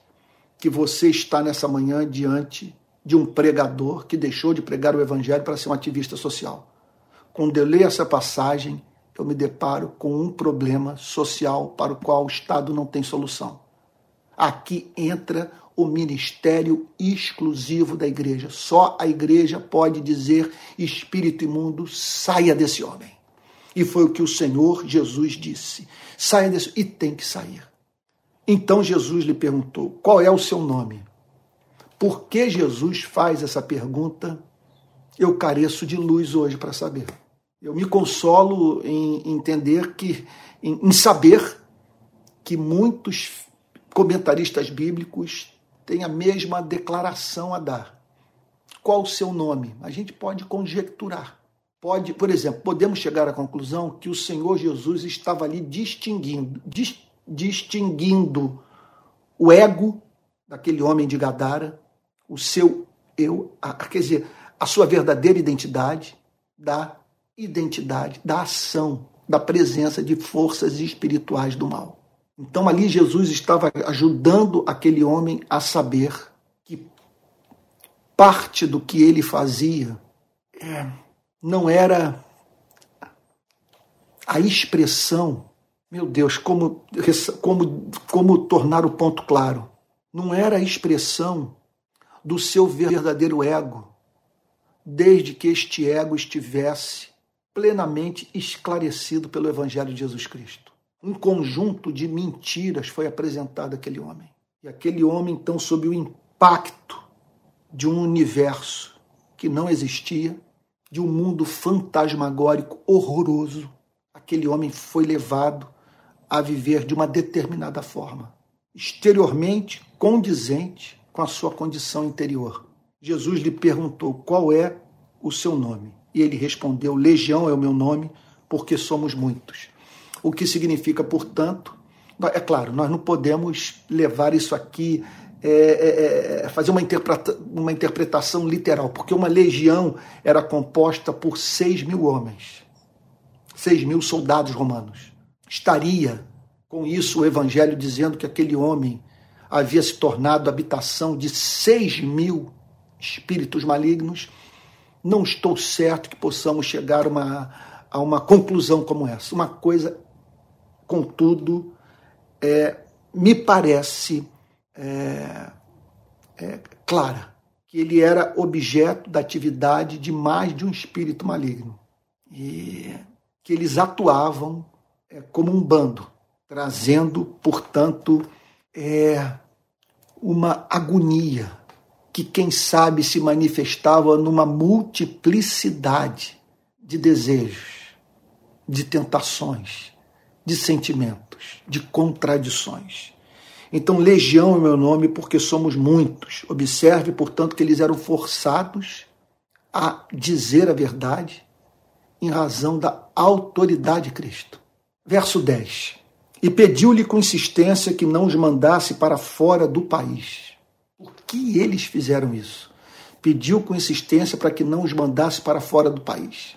que você está nessa manhã diante de um pregador que deixou de pregar o evangelho para ser um ativista social. Quando eu leio essa passagem, eu me deparo com um problema social para o qual o Estado não tem solução. Aqui entra o ministério exclusivo da igreja. Só a igreja pode dizer: espírito imundo, saia desse homem. E foi o que o Senhor Jesus disse: saia desse. E tem que sair. Então Jesus lhe perguntou: qual é o seu nome? Por que Jesus faz essa pergunta? Eu careço de luz hoje para saber. Eu me consolo em entender que, em, em saber que muitos comentaristas bíblicos têm a mesma declaração a dar. Qual o seu nome? A gente pode conjecturar. Pode, por exemplo, podemos chegar à conclusão que o Senhor Jesus estava ali distinguindo, dis, distinguindo o ego daquele homem de Gadara, o seu eu, a, quer dizer, a sua verdadeira identidade da identidade, da ação, da presença de forças espirituais do mal. Então ali Jesus estava ajudando aquele homem a saber que parte do que ele fazia é, não era a expressão, meu Deus, como, como, como tornar o ponto claro, não era a expressão do seu verdadeiro ego, desde que este ego estivesse plenamente esclarecido pelo Evangelho de Jesus Cristo. Um conjunto de mentiras foi apresentado àquele homem. E aquele homem, então, sob o impacto de um universo que não existia, de um mundo fantasmagórico horroroso, aquele homem foi levado a viver de uma determinada forma, exteriormente condizente com a sua condição interior. Jesus lhe perguntou qual é o seu nome. E ele respondeu: Legião é o meu nome, porque somos muitos. O que significa, portanto, é claro, nós não podemos levar isso aqui, é, é, é, fazer uma, interpreta, uma interpretação literal, porque uma legião era composta por seis mil homens, seis mil soldados romanos. Estaria com isso o evangelho dizendo que aquele homem havia se tornado habitação de seis mil espíritos malignos não estou certo que possamos chegar a uma, a uma conclusão como essa. Uma coisa, contudo, é, me parece é, é, clara, que ele era objeto da atividade de mais de um espírito maligno. E que eles atuavam é, como um bando, trazendo, portanto, é, uma agonia que, quem sabe, se manifestava numa multiplicidade de desejos, de tentações, de sentimentos, de contradições. Então, legião é meu nome porque somos muitos. Observe, portanto, que eles eram forçados a dizer a verdade em razão da autoridade de Cristo. Verso 10. E pediu-lhe com insistência que não os mandasse para fora do país. Que eles fizeram isso? Pediu com insistência para que não os mandasse para fora do país.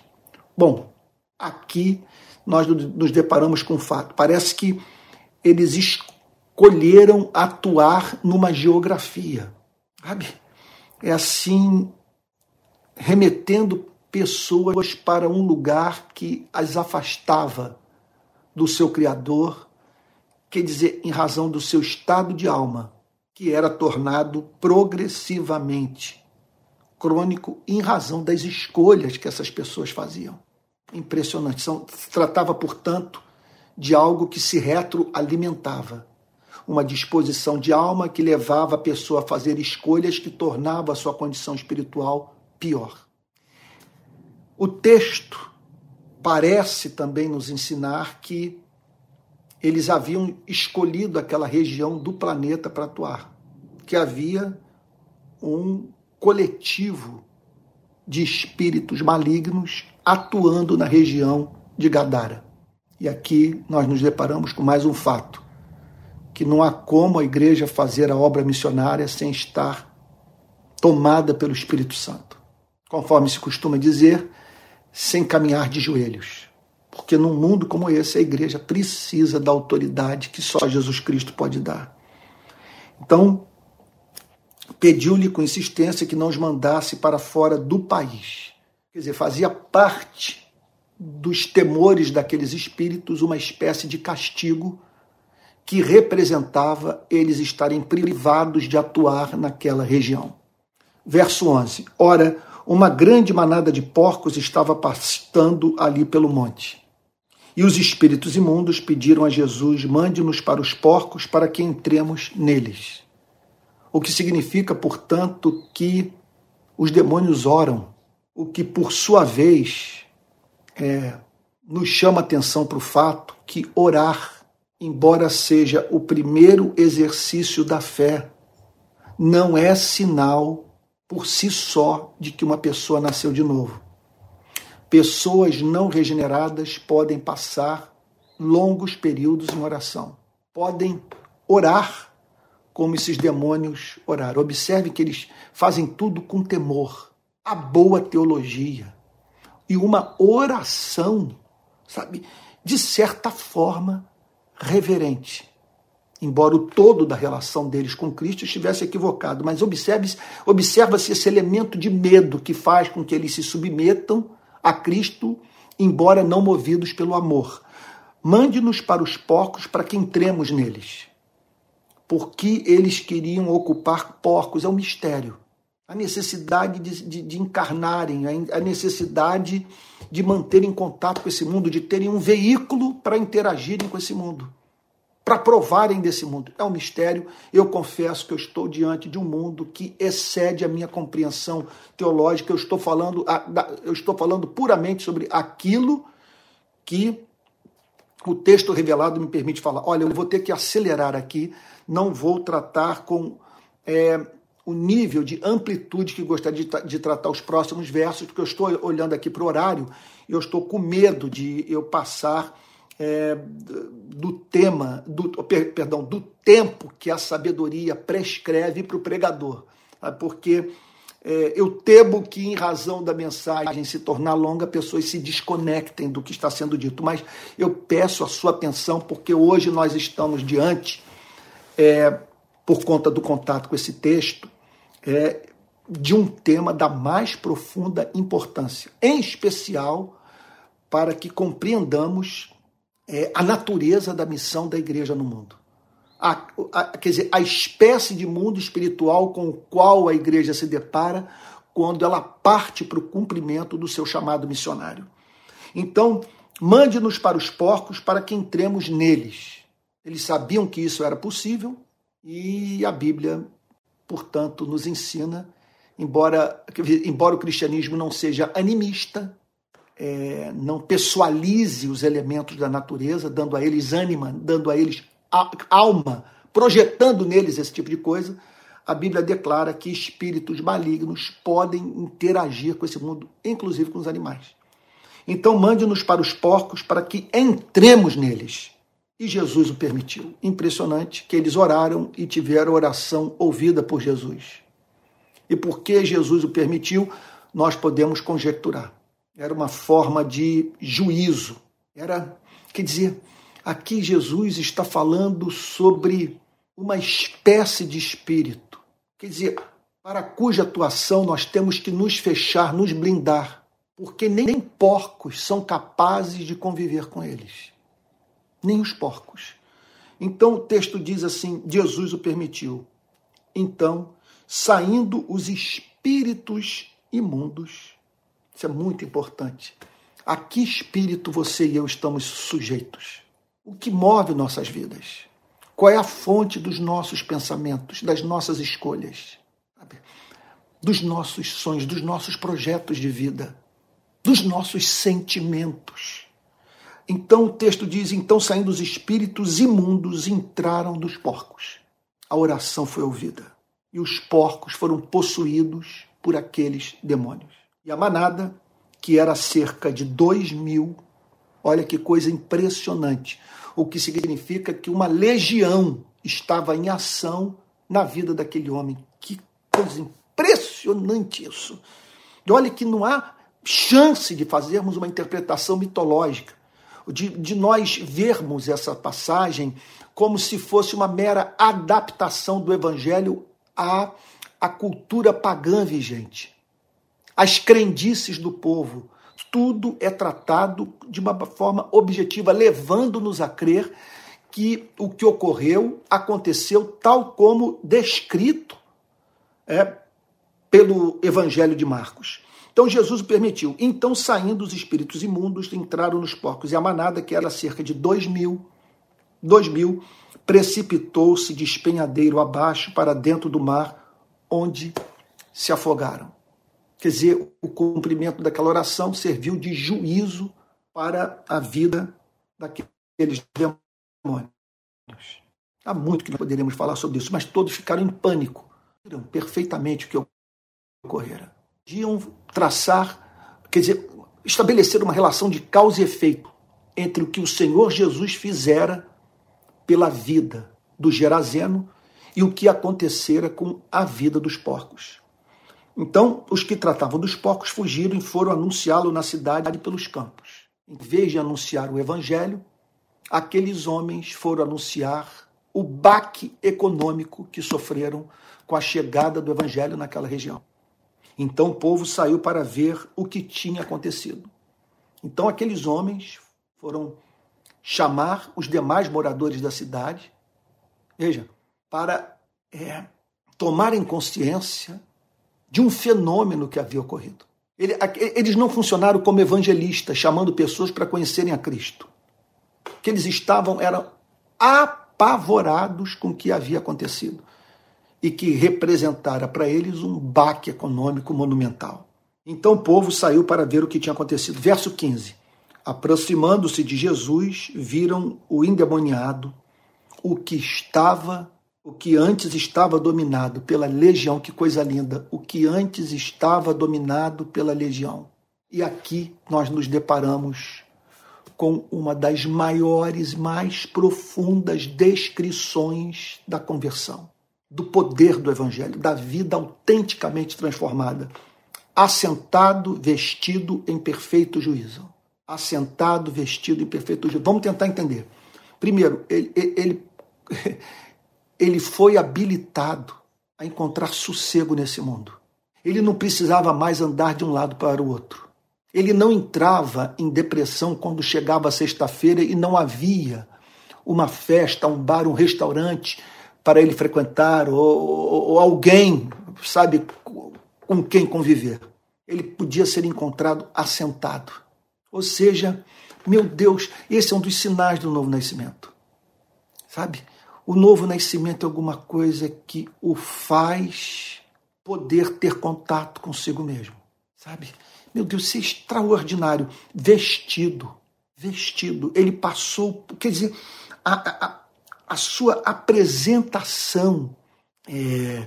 Bom, aqui nós nos deparamos com um fato. Parece que eles escolheram atuar numa geografia. Sabe? É assim, remetendo pessoas para um lugar que as afastava do seu Criador, quer dizer, em razão do seu estado de alma que era tornado progressivamente crônico em razão das escolhas que essas pessoas faziam. Impressionante. São, se tratava, portanto, de algo que se retroalimentava. uma disposição de alma que levava a pessoa a fazer escolhas que tornavam a sua condição espiritual pior. O texto parece também nos ensinar que eles haviam escolhido aquela região do planeta para atuar, que havia um coletivo de espíritos malignos atuando na região de Gadara. E aqui nós nos deparamos com mais um fato: que não há como a igreja fazer a obra missionária sem estar tomada pelo Espírito Santo. Conforme se costuma dizer, sem caminhar de joelhos. Porque num mundo como esse, a igreja precisa da autoridade que só Jesus Cristo pode dar. Então, pediu-lhe com insistência que não os mandasse para fora do país. Quer dizer, fazia parte dos temores daqueles espíritos uma espécie de castigo que representava eles estarem privados de atuar naquela região. Verso 11: Ora, uma grande manada de porcos estava pastando ali pelo monte. E os espíritos imundos pediram a Jesus: mande-nos para os porcos para que entremos neles. O que significa, portanto, que os demônios oram, o que por sua vez é, nos chama atenção para o fato que orar, embora seja o primeiro exercício da fé, não é sinal por si só de que uma pessoa nasceu de novo. Pessoas não regeneradas podem passar longos períodos em oração. Podem orar como esses demônios oraram. Observe que eles fazem tudo com temor. A boa teologia e uma oração, sabe, de certa forma reverente embora o todo da relação deles com Cristo estivesse equivocado. Mas observe-se observa esse elemento de medo que faz com que eles se submetam a Cristo, embora não movidos pelo amor. Mande-nos para os porcos para que entremos neles. Porque eles queriam ocupar porcos, é um mistério. A necessidade de, de, de encarnarem, a necessidade de manterem contato com esse mundo, de terem um veículo para interagirem com esse mundo para provarem desse mundo. É um mistério. Eu confesso que eu estou diante de um mundo que excede a minha compreensão teológica. Eu estou falando, eu estou falando puramente sobre aquilo que o texto revelado me permite falar. Olha, eu vou ter que acelerar aqui, não vou tratar com é, o nível de amplitude que gostaria de, de tratar os próximos versos, porque eu estou olhando aqui para o horário e eu estou com medo de eu passar é, do tema, do, perdão, do tempo que a sabedoria prescreve para o pregador. Porque é, eu temo que, em razão da mensagem se tornar longa, pessoas se desconectem do que está sendo dito. Mas eu peço a sua atenção, porque hoje nós estamos diante, é, por conta do contato com esse texto, é, de um tema da mais profunda importância, em especial para que compreendamos é, a natureza da missão da igreja no mundo. A, a, quer dizer, a espécie de mundo espiritual com o qual a igreja se depara quando ela parte para o cumprimento do seu chamado missionário. Então, mande-nos para os porcos para que entremos neles. Eles sabiam que isso era possível e a Bíblia, portanto, nos ensina, embora, embora o cristianismo não seja animista, é, não pessoalize os elementos da natureza, dando a eles ânima, dando a eles alma, projetando neles esse tipo de coisa, a Bíblia declara que espíritos malignos podem interagir com esse mundo, inclusive com os animais. Então mande-nos para os porcos para que entremos neles. E Jesus o permitiu. Impressionante que eles oraram e tiveram oração ouvida por Jesus. E porque Jesus o permitiu, nós podemos conjecturar era uma forma de juízo. Era, quer dizer, aqui Jesus está falando sobre uma espécie de espírito. Quer dizer, para cuja atuação nós temos que nos fechar, nos blindar, porque nem porcos são capazes de conviver com eles. Nem os porcos. Então o texto diz assim: Jesus o permitiu. Então, saindo os espíritos imundos, isso é muito importante. A que espírito você e eu estamos sujeitos? O que move nossas vidas? Qual é a fonte dos nossos pensamentos, das nossas escolhas, dos nossos sonhos, dos nossos projetos de vida, dos nossos sentimentos? Então o texto diz: então saindo os espíritos imundos entraram dos porcos. A oração foi ouvida e os porcos foram possuídos por aqueles demônios. E a manada, que era cerca de dois mil, olha que coisa impressionante, o que significa que uma legião estava em ação na vida daquele homem. Que coisa impressionante isso. E olha que não há chance de fazermos uma interpretação mitológica de, de nós vermos essa passagem como se fosse uma mera adaptação do evangelho à, à cultura pagã vigente, às crendices do povo. Tudo é tratado de uma forma objetiva, levando-nos a crer que o que ocorreu aconteceu tal como descrito é, pelo Evangelho de Marcos. Então Jesus permitiu. Então, saindo os espíritos imundos, entraram nos porcos, e a manada, que era cerca de dois mil, dois mil, precipitou-se de espenhadeiro abaixo para dentro do mar, onde se afogaram. Quer dizer, o cumprimento daquela oração serviu de juízo para a vida daqueles demônios. Há muito que nós poderíamos falar sobre isso, mas todos ficaram em pânico. Viram perfeitamente o que ocorrera podiam traçar, quer dizer, estabelecer uma relação de causa e efeito entre o que o Senhor Jesus fizera pela vida do Gerazeno e o que acontecera com a vida dos porcos. Então, os que tratavam dos porcos fugiram e foram anunciá-lo na cidade e pelos campos. Em vez de anunciar o evangelho, aqueles homens foram anunciar o baque econômico que sofreram com a chegada do evangelho naquela região. Então o povo saiu para ver o que tinha acontecido. Então aqueles homens foram chamar os demais moradores da cidade, veja, para é, tomarem consciência de um fenômeno que havia ocorrido. Eles não funcionaram como evangelistas, chamando pessoas para conhecerem a Cristo. Que eles estavam eram apavorados com o que havia acontecido e que representara para eles um baque econômico monumental. Então o povo saiu para ver o que tinha acontecido. Verso 15. Aproximando-se de Jesus, viram o endemoniado, o que estava, o que antes estava dominado pela legião, que coisa linda, o que antes estava dominado pela legião. E aqui nós nos deparamos com uma das maiores, mais profundas descrições da conversão do poder do Evangelho, da vida autenticamente transformada. Assentado, vestido em perfeito juízo. Assentado, vestido em perfeito juízo. Vamos tentar entender. Primeiro, ele, ele, ele foi habilitado a encontrar sossego nesse mundo. Ele não precisava mais andar de um lado para o outro. Ele não entrava em depressão quando chegava sexta-feira e não havia uma festa, um bar, um restaurante para ele frequentar, ou, ou, alguém, sabe, com quem conviver. Ele podia ser encontrado assentado. Ou seja, meu Deus, esse é um dos sinais do novo nascimento. Sabe? O novo nascimento é alguma coisa que o faz poder ter contato consigo mesmo. Sabe? Meu Deus, isso é extraordinário. Vestido. Vestido. Ele passou. Quer dizer, a, a, a sua apresentação é,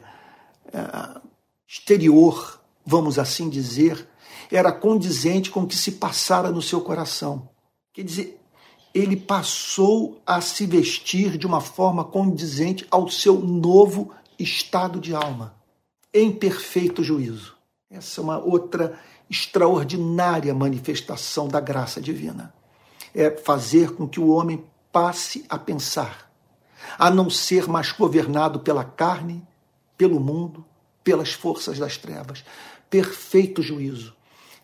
é, exterior, vamos assim dizer, era condizente com o que se passara no seu coração. Quer dizer, ele passou a se vestir de uma forma condizente ao seu novo estado de alma, em perfeito juízo. Essa é uma outra extraordinária manifestação da graça divina. É fazer com que o homem passe a pensar a não ser mais governado pela carne, pelo mundo, pelas forças das trevas. Perfeito juízo,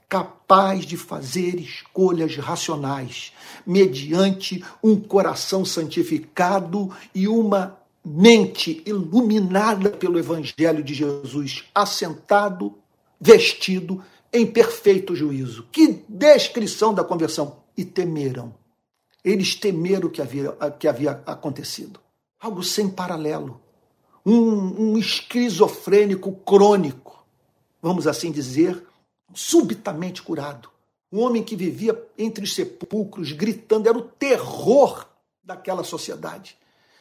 capaz de fazer escolhas racionais, mediante um coração santificado e uma mente iluminada pelo Evangelho de Jesus, assentado, vestido em perfeito juízo. Que descrição da conversão! E temeram. Eles temeram o que havia, que havia acontecido. Algo sem paralelo, um, um esquizofrênico crônico, vamos assim dizer, subitamente curado. Um homem que vivia entre os sepulcros, gritando, era o terror daquela sociedade.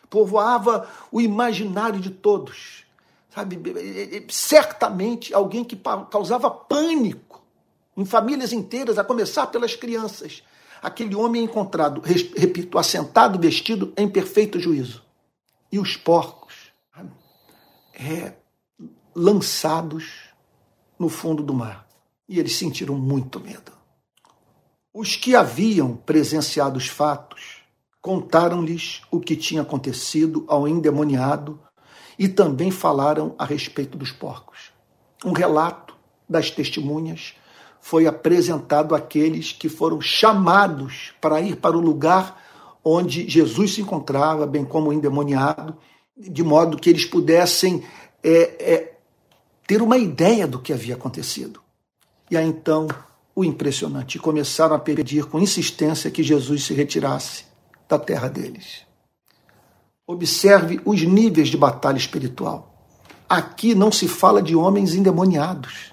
Povoava o imaginário de todos. Sabe? Certamente alguém que causava pânico em famílias inteiras, a começar pelas crianças. Aquele homem encontrado, repito, assentado, vestido em perfeito juízo. E os porcos é, lançados no fundo do mar. E eles sentiram muito medo. Os que haviam presenciado os fatos contaram-lhes o que tinha acontecido ao endemoniado e também falaram a respeito dos porcos. Um relato das testemunhas foi apresentado àqueles que foram chamados para ir para o lugar onde Jesus se encontrava, bem como o endemoniado, de modo que eles pudessem é, é, ter uma ideia do que havia acontecido. E aí então o impressionante, começaram a pedir com insistência que Jesus se retirasse da terra deles. Observe os níveis de batalha espiritual. Aqui não se fala de homens endemoniados.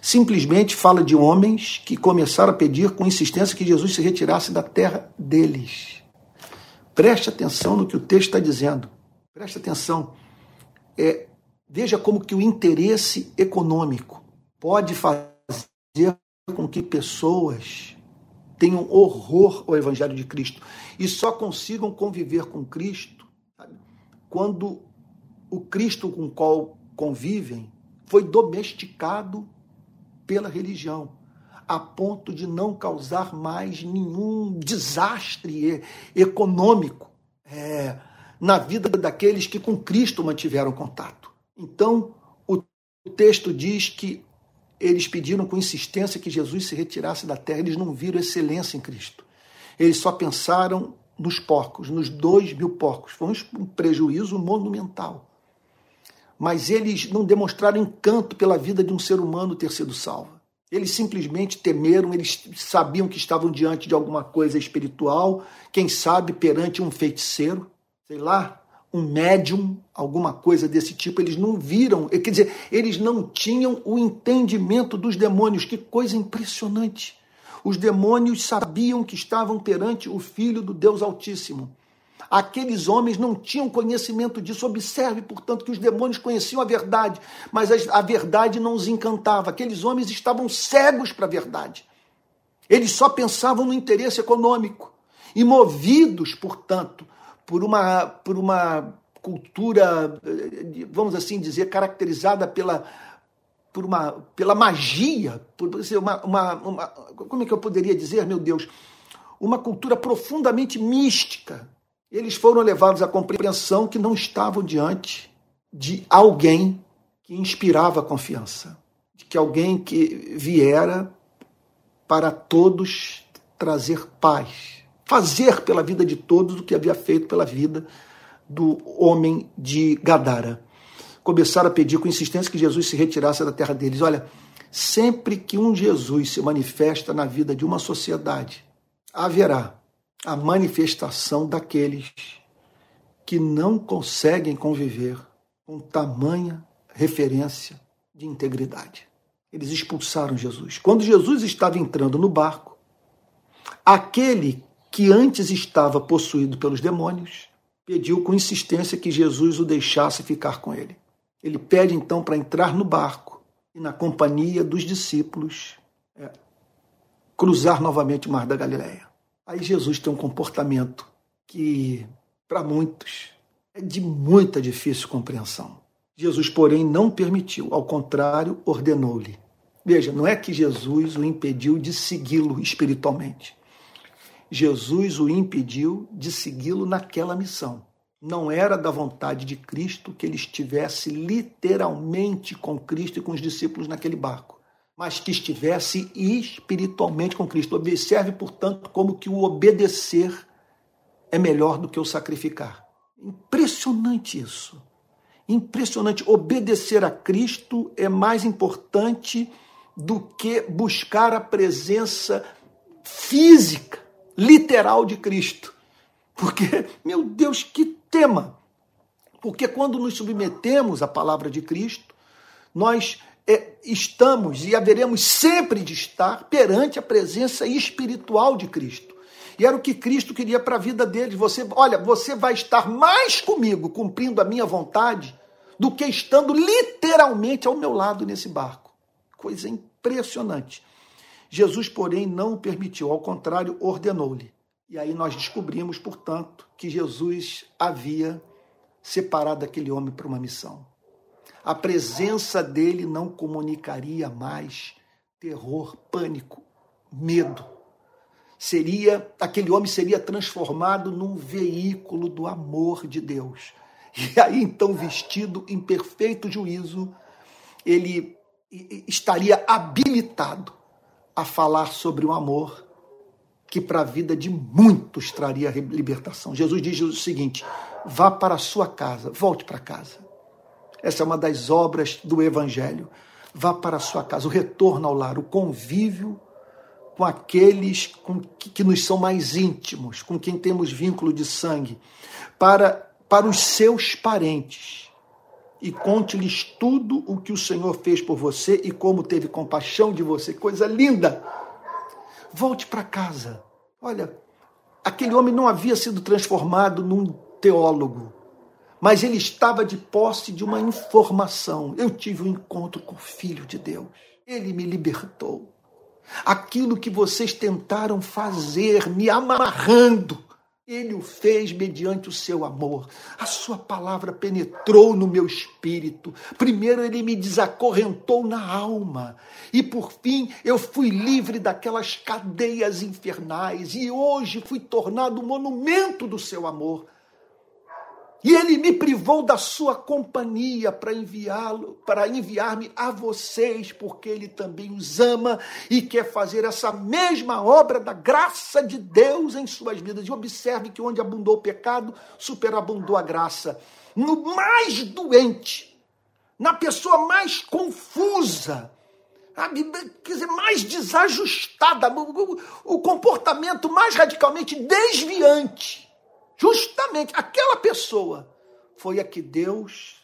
Simplesmente fala de homens que começaram a pedir com insistência que Jesus se retirasse da terra deles. Preste atenção no que o texto está dizendo. Preste atenção. É, veja como que o interesse econômico pode fazer com que pessoas tenham horror ao Evangelho de Cristo e só consigam conviver com Cristo sabe? quando o Cristo com o qual convivem foi domesticado pela religião, a ponto de não causar mais nenhum desastre econômico é, na vida daqueles que com Cristo mantiveram contato. Então, o texto diz que eles pediram com insistência que Jesus se retirasse da terra, eles não viram excelência em Cristo. Eles só pensaram nos porcos, nos dois mil porcos. Foi um prejuízo monumental. Mas eles não demonstraram encanto pela vida de um ser humano ter sido salvo. Eles simplesmente temeram, eles sabiam que estavam diante de alguma coisa espiritual, quem sabe perante um feiticeiro, sei lá, um médium, alguma coisa desse tipo, eles não viram, quer dizer, eles não tinham o entendimento dos demônios. Que coisa impressionante! Os demônios sabiam que estavam perante o Filho do Deus Altíssimo. Aqueles homens não tinham conhecimento disso. Observe, portanto, que os demônios conheciam a verdade, mas a verdade não os encantava. Aqueles homens estavam cegos para a verdade. Eles só pensavam no interesse econômico. E movidos, portanto, por uma, por uma cultura, vamos assim dizer, caracterizada pela, por uma, pela magia, por uma, uma, uma, como é que eu poderia dizer, meu Deus, uma cultura profundamente mística. Eles foram levados à compreensão que não estavam diante de alguém que inspirava confiança, de que alguém que viera para todos trazer paz, fazer pela vida de todos o que havia feito pela vida do homem de Gadara. Começaram a pedir com insistência que Jesus se retirasse da terra deles. Olha, sempre que um Jesus se manifesta na vida de uma sociedade, haverá a manifestação daqueles que não conseguem conviver com tamanha referência de integridade. Eles expulsaram Jesus. Quando Jesus estava entrando no barco, aquele que antes estava possuído pelos demônios, pediu com insistência que Jesus o deixasse ficar com ele. Ele pede então para entrar no barco e, na companhia dos discípulos, é, cruzar novamente o Mar da Galileia. Aí Jesus tem um comportamento que, para muitos, é de muita difícil compreensão. Jesus, porém, não permitiu, ao contrário, ordenou-lhe. Veja, não é que Jesus o impediu de segui-lo espiritualmente. Jesus o impediu de segui-lo naquela missão. Não era da vontade de Cristo que ele estivesse literalmente com Cristo e com os discípulos naquele barco, mas que estivesse espiritualmente com Cristo. Observe, portanto, como que o obedecer é melhor do que o sacrificar. Impressionante isso. Impressionante. Obedecer a Cristo é mais importante do que buscar a presença física literal de Cristo. Porque, meu Deus, que tema! Porque quando nos submetemos à palavra de Cristo, nós estamos e haveremos sempre de estar perante a presença espiritual de Cristo. E era o que Cristo queria para a vida deles. Você, olha, você vai estar mais comigo cumprindo a minha vontade do que estando literalmente ao meu lado nesse barco. Coisa impressionante. Jesus, porém, não o permitiu, ao contrário, ordenou-lhe. E aí nós descobrimos, portanto, que Jesus havia separado aquele homem para uma missão. A presença dele não comunicaria mais terror, pânico, medo seria aquele homem seria transformado num veículo do amor de Deus. E aí então vestido em perfeito juízo, ele estaria habilitado a falar sobre o amor que para a vida de muitos traria libertação. Jesus diz o seguinte: vá para a sua casa, volte para casa. Essa é uma das obras do evangelho. Vá para a sua casa, o retorno ao lar, o convívio com aqueles com que, que nos são mais íntimos, com quem temos vínculo de sangue, para, para os seus parentes. E conte-lhes tudo o que o Senhor fez por você e como teve compaixão de você. Coisa linda! Volte para casa. Olha, aquele homem não havia sido transformado num teólogo, mas ele estava de posse de uma informação. Eu tive um encontro com o Filho de Deus. Ele me libertou aquilo que vocês tentaram fazer, me amarrando. Ele o fez mediante o seu amor. A sua palavra penetrou no meu espírito. Primeiro ele me desacorrentou na alma. E por fim eu fui livre daquelas cadeias infernais. E hoje fui tornado monumento do seu amor. E ele me privou da sua companhia para enviá-lo, para enviar-me a vocês, porque ele também os ama e quer fazer essa mesma obra da graça de Deus em suas vidas. E observe que onde abundou o pecado, superabundou a graça. No mais doente, na pessoa mais confusa, quer dizer, mais desajustada, o, o comportamento mais radicalmente desviante Justamente aquela pessoa foi a que Deus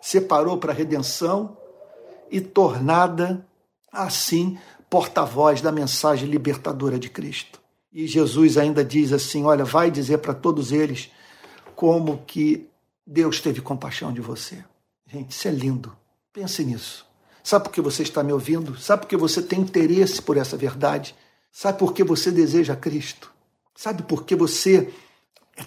separou para a redenção e tornada assim porta-voz da mensagem libertadora de Cristo. E Jesus ainda diz assim: Olha, vai dizer para todos eles como que Deus teve compaixão de você. Gente, isso é lindo. Pense nisso. Sabe por que você está me ouvindo? Sabe por que você tem interesse por essa verdade? Sabe por que você deseja Cristo? Sabe por que você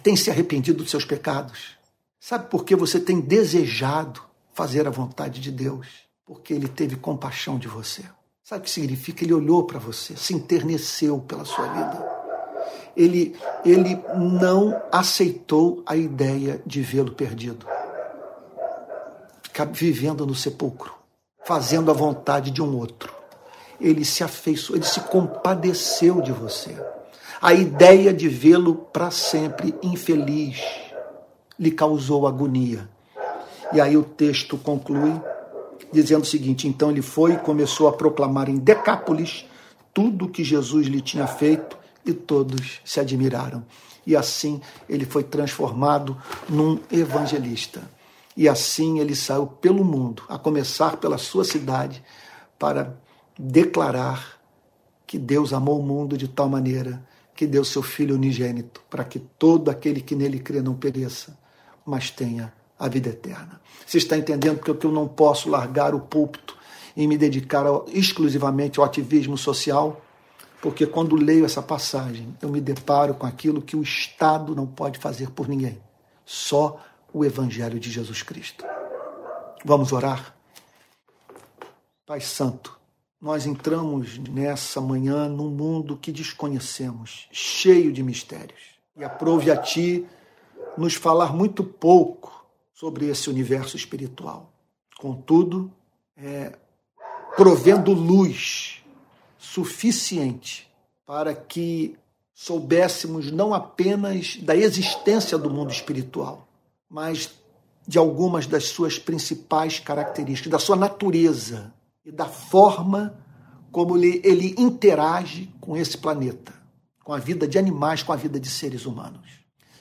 tem se arrependido dos seus pecados? Sabe por que você tem desejado fazer a vontade de Deus? Porque ele teve compaixão de você. Sabe o que significa? Ele olhou para você, se interneceu pela sua vida. Ele, ele não aceitou a ideia de vê-lo perdido. Ficar vivendo no sepulcro, fazendo a vontade de um outro. Ele se afeiçoou, ele se compadeceu de você. A ideia de vê-lo para sempre infeliz lhe causou agonia. E aí o texto conclui dizendo o seguinte: então ele foi e começou a proclamar em Decápolis tudo o que Jesus lhe tinha feito e todos se admiraram. E assim ele foi transformado num evangelista. E assim ele saiu pelo mundo, a começar pela sua cidade, para declarar que Deus amou o mundo de tal maneira que deu seu Filho unigênito, para que todo aquele que nele crê não pereça, mas tenha a vida eterna. Você está entendendo porque eu não posso largar o púlpito e me dedicar exclusivamente ao ativismo social? Porque quando leio essa passagem, eu me deparo com aquilo que o Estado não pode fazer por ninguém. Só o Evangelho de Jesus Cristo. Vamos orar? Pai Santo, nós entramos nessa manhã num mundo que desconhecemos, cheio de mistérios. E aprove a Ti nos falar muito pouco sobre esse universo espiritual. Contudo, é, provendo luz suficiente para que soubéssemos não apenas da existência do mundo espiritual, mas de algumas das suas principais características, da sua natureza, e da forma como ele, ele interage com esse planeta, com a vida de animais, com a vida de seres humanos.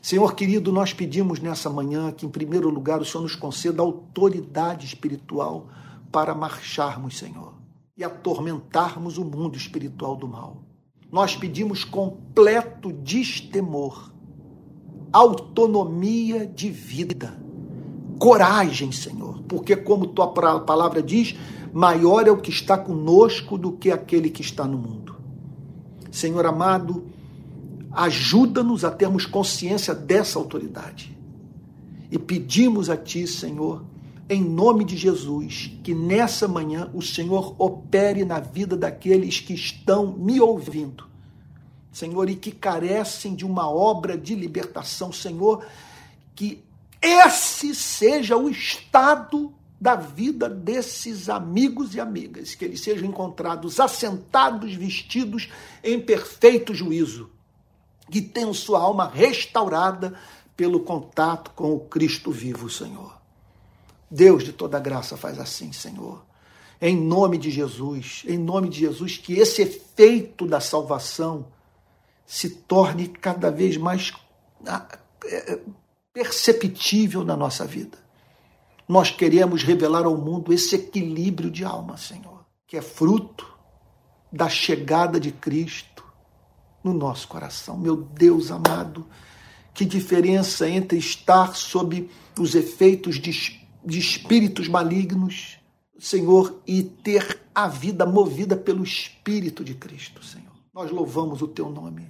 Senhor querido, nós pedimos nessa manhã que, em primeiro lugar, o Senhor nos conceda autoridade espiritual para marcharmos, Senhor, e atormentarmos o mundo espiritual do mal. Nós pedimos completo destemor, autonomia de vida, coragem, Senhor, porque, como tua palavra diz, maior é o que está conosco do que aquele que está no mundo. Senhor amado, Ajuda-nos a termos consciência dessa autoridade. E pedimos a Ti, Senhor, em nome de Jesus, que nessa manhã o Senhor opere na vida daqueles que estão me ouvindo. Senhor, e que carecem de uma obra de libertação, Senhor, que esse seja o estado da vida desses amigos e amigas, que eles sejam encontrados assentados, vestidos em perfeito juízo que tenham sua alma restaurada pelo contato com o Cristo vivo, Senhor. Deus de toda graça faz assim, Senhor. Em nome de Jesus, em nome de Jesus, que esse efeito da salvação se torne cada vez mais ah, é, perceptível na nossa vida. Nós queremos revelar ao mundo esse equilíbrio de alma, Senhor, que é fruto da chegada de Cristo no nosso coração. Meu Deus amado, que diferença entre estar sob os efeitos de, de espíritos malignos, Senhor, e ter a vida movida pelo Espírito de Cristo, Senhor. Nós louvamos o teu nome,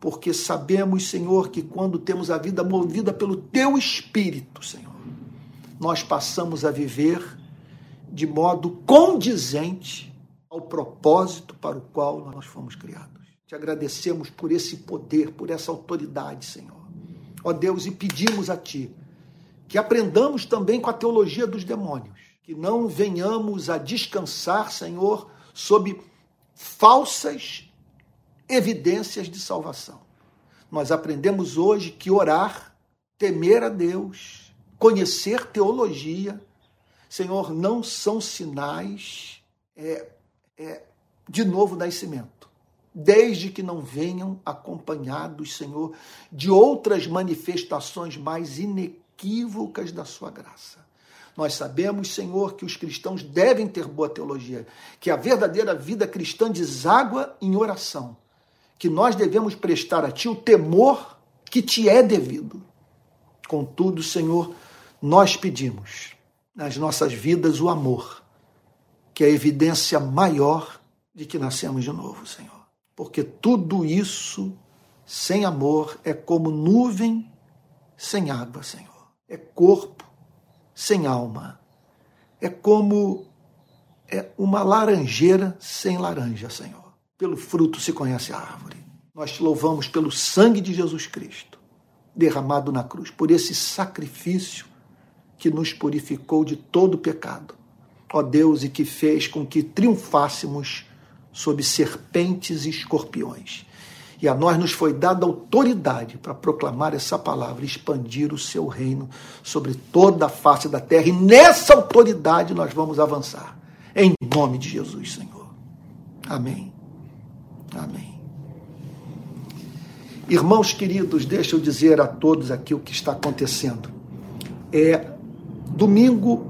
porque sabemos, Senhor, que quando temos a vida movida pelo teu Espírito, Senhor, nós passamos a viver de modo condizente ao propósito para o qual nós fomos criados. Te agradecemos por esse poder, por essa autoridade, Senhor. Ó Deus, e pedimos a Ti que aprendamos também com a teologia dos demônios, que não venhamos a descansar, Senhor, sob falsas evidências de salvação. Nós aprendemos hoje que orar, temer a Deus, conhecer teologia, Senhor, não são sinais é, é, de novo nascimento desde que não venham acompanhados, Senhor, de outras manifestações mais inequívocas da sua graça. Nós sabemos, Senhor, que os cristãos devem ter boa teologia, que a verdadeira vida cristã deságua em oração, que nós devemos prestar a Ti o temor que te é devido. Contudo, Senhor, nós pedimos nas nossas vidas o amor, que é a evidência maior de que nascemos de novo, Senhor porque tudo isso sem amor é como nuvem sem água, Senhor. É corpo sem alma. É como é uma laranjeira sem laranja, Senhor. Pelo fruto se conhece a árvore. Nós te louvamos pelo sangue de Jesus Cristo, derramado na cruz, por esse sacrifício que nos purificou de todo pecado. Ó Deus, e que fez com que triunfássemos sob serpentes e escorpiões. E a nós nos foi dada autoridade para proclamar essa palavra, expandir o seu reino sobre toda a face da terra. E nessa autoridade nós vamos avançar. Em nome de Jesus, Senhor. Amém. Amém. Irmãos queridos, deixa eu dizer a todos aqui o que está acontecendo. É domingo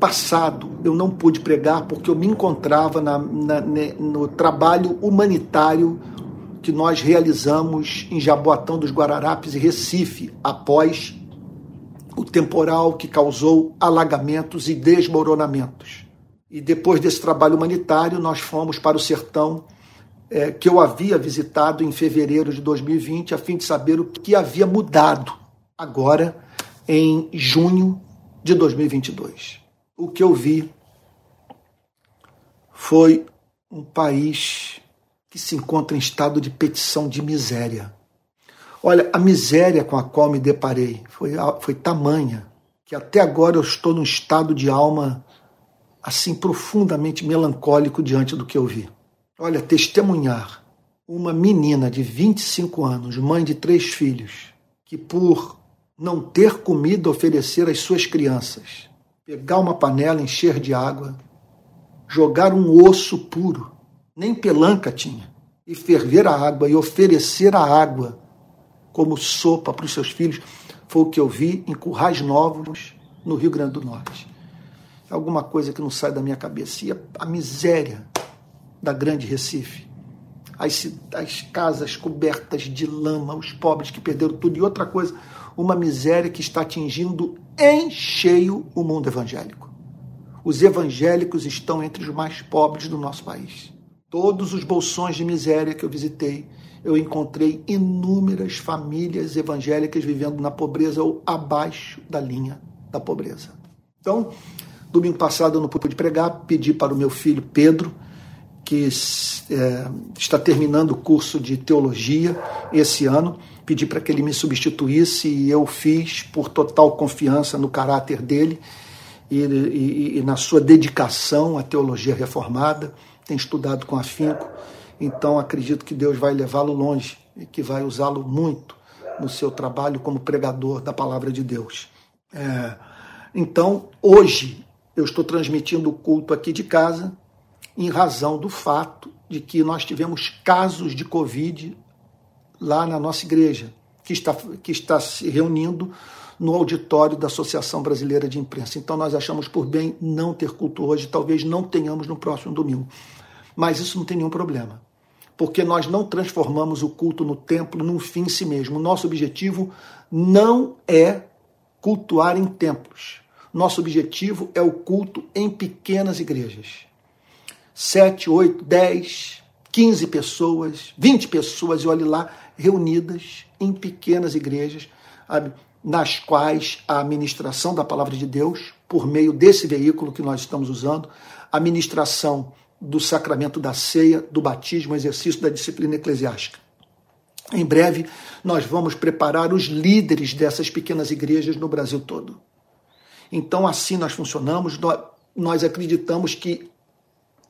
passado eu não pude pregar porque eu me encontrava na, na, no trabalho humanitário que nós realizamos em Jaboatão dos Guararapes e Recife, após o temporal que causou alagamentos e desmoronamentos. E depois desse trabalho humanitário, nós fomos para o sertão é, que eu havia visitado em fevereiro de 2020, a fim de saber o que havia mudado agora em junho de 2022 o que eu vi foi um país que se encontra em estado de petição de miséria. Olha, a miséria com a qual me deparei foi, foi tamanha que até agora eu estou num estado de alma assim profundamente melancólico diante do que eu vi. Olha, testemunhar uma menina de 25 anos, mãe de três filhos, que por não ter comida oferecer às suas crianças, pegar uma panela, encher de água, jogar um osso puro, nem pelanca tinha, e ferver a água e oferecer a água como sopa para os seus filhos, foi o que eu vi em Currais Novos, no Rio Grande do Norte. É alguma coisa que não sai da minha cabeça. E a, a miséria da grande Recife. As, as casas cobertas de lama, os pobres que perderam tudo. E outra coisa, uma miséria que está atingindo em cheio o mundo evangélico. Os evangélicos estão entre os mais pobres do nosso país. Todos os bolsões de miséria que eu visitei, eu encontrei inúmeras famílias evangélicas vivendo na pobreza ou abaixo da linha da pobreza. Então, domingo passado eu não pude pregar, pedi para o meu filho Pedro, que é, está terminando o curso de teologia esse ano, pedi para que ele me substituísse e eu fiz por total confiança no caráter dele e, e, e na sua dedicação à teologia reformada tem estudado com afinco, então acredito que Deus vai levá-lo longe e que vai usá-lo muito no seu trabalho como pregador da palavra de Deus. É, então, hoje, eu estou transmitindo o culto aqui de casa, em razão do fato de que nós tivemos casos de Covid lá na nossa igreja, que está, que está se reunindo no auditório da Associação Brasileira de Imprensa. Então nós achamos por bem não ter culto hoje, talvez não tenhamos no próximo domingo. Mas isso não tem nenhum problema, porque nós não transformamos o culto no templo num fim em si mesmo. Nosso objetivo não é cultuar em templos. Nosso objetivo é o culto em pequenas igrejas. Sete, oito, dez, quinze pessoas, vinte pessoas, e olhe lá, reunidas em pequenas igrejas, nas quais a administração da palavra de Deus, por meio desse veículo que nós estamos usando, a ministração do sacramento da ceia, do batismo, exercício da disciplina eclesiástica. Em breve, nós vamos preparar os líderes dessas pequenas igrejas no Brasil todo. Então, assim nós funcionamos, nós acreditamos que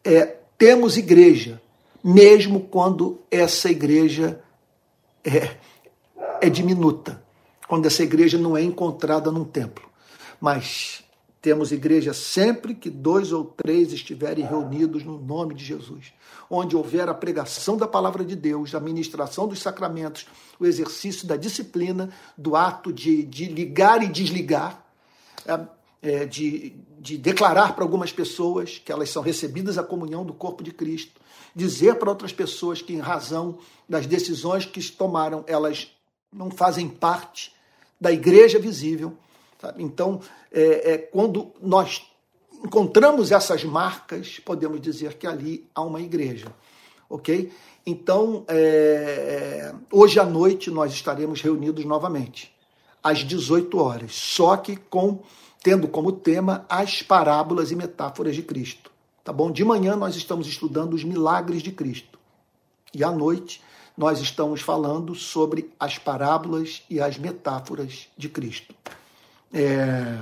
é, temos igreja, mesmo quando essa igreja é, é diminuta, quando essa igreja não é encontrada num templo. Mas temos igreja sempre que dois ou três estiverem reunidos no nome de Jesus. Onde houver a pregação da palavra de Deus, a ministração dos sacramentos, o exercício da disciplina, do ato de, de ligar e desligar, é, é, de, de declarar para algumas pessoas que elas são recebidas a comunhão do corpo de Cristo, dizer para outras pessoas que, em razão das decisões que tomaram, elas não fazem parte da igreja visível Sabe? Então, é, é, quando nós encontramos essas marcas, podemos dizer que ali há uma igreja. Ok? Então, é, hoje à noite nós estaremos reunidos novamente, às 18 horas, só que com tendo como tema as parábolas e metáforas de Cristo. Tá bom? De manhã nós estamos estudando os milagres de Cristo. E à noite nós estamos falando sobre as parábolas e as metáforas de Cristo. É...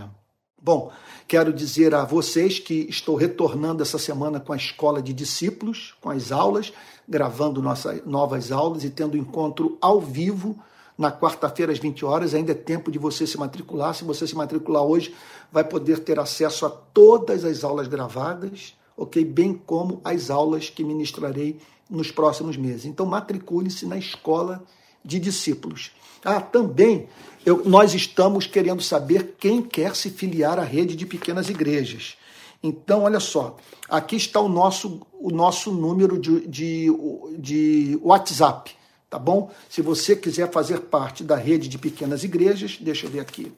Bom, quero dizer a vocês que estou retornando essa semana com a escola de discípulos, com as aulas, gravando nossas novas aulas e tendo encontro ao vivo na quarta-feira às 20 horas. Ainda é tempo de você se matricular. Se você se matricular hoje, vai poder ter acesso a todas as aulas gravadas, ok? Bem como as aulas que ministrarei nos próximos meses. Então, matricule-se na escola de discípulos. Ah, também eu, nós estamos querendo saber quem quer se filiar à rede de pequenas igrejas. Então, olha só, aqui está o nosso, o nosso número de, de, de WhatsApp, tá bom? Se você quiser fazer parte da rede de pequenas igrejas, deixa eu ver aqui.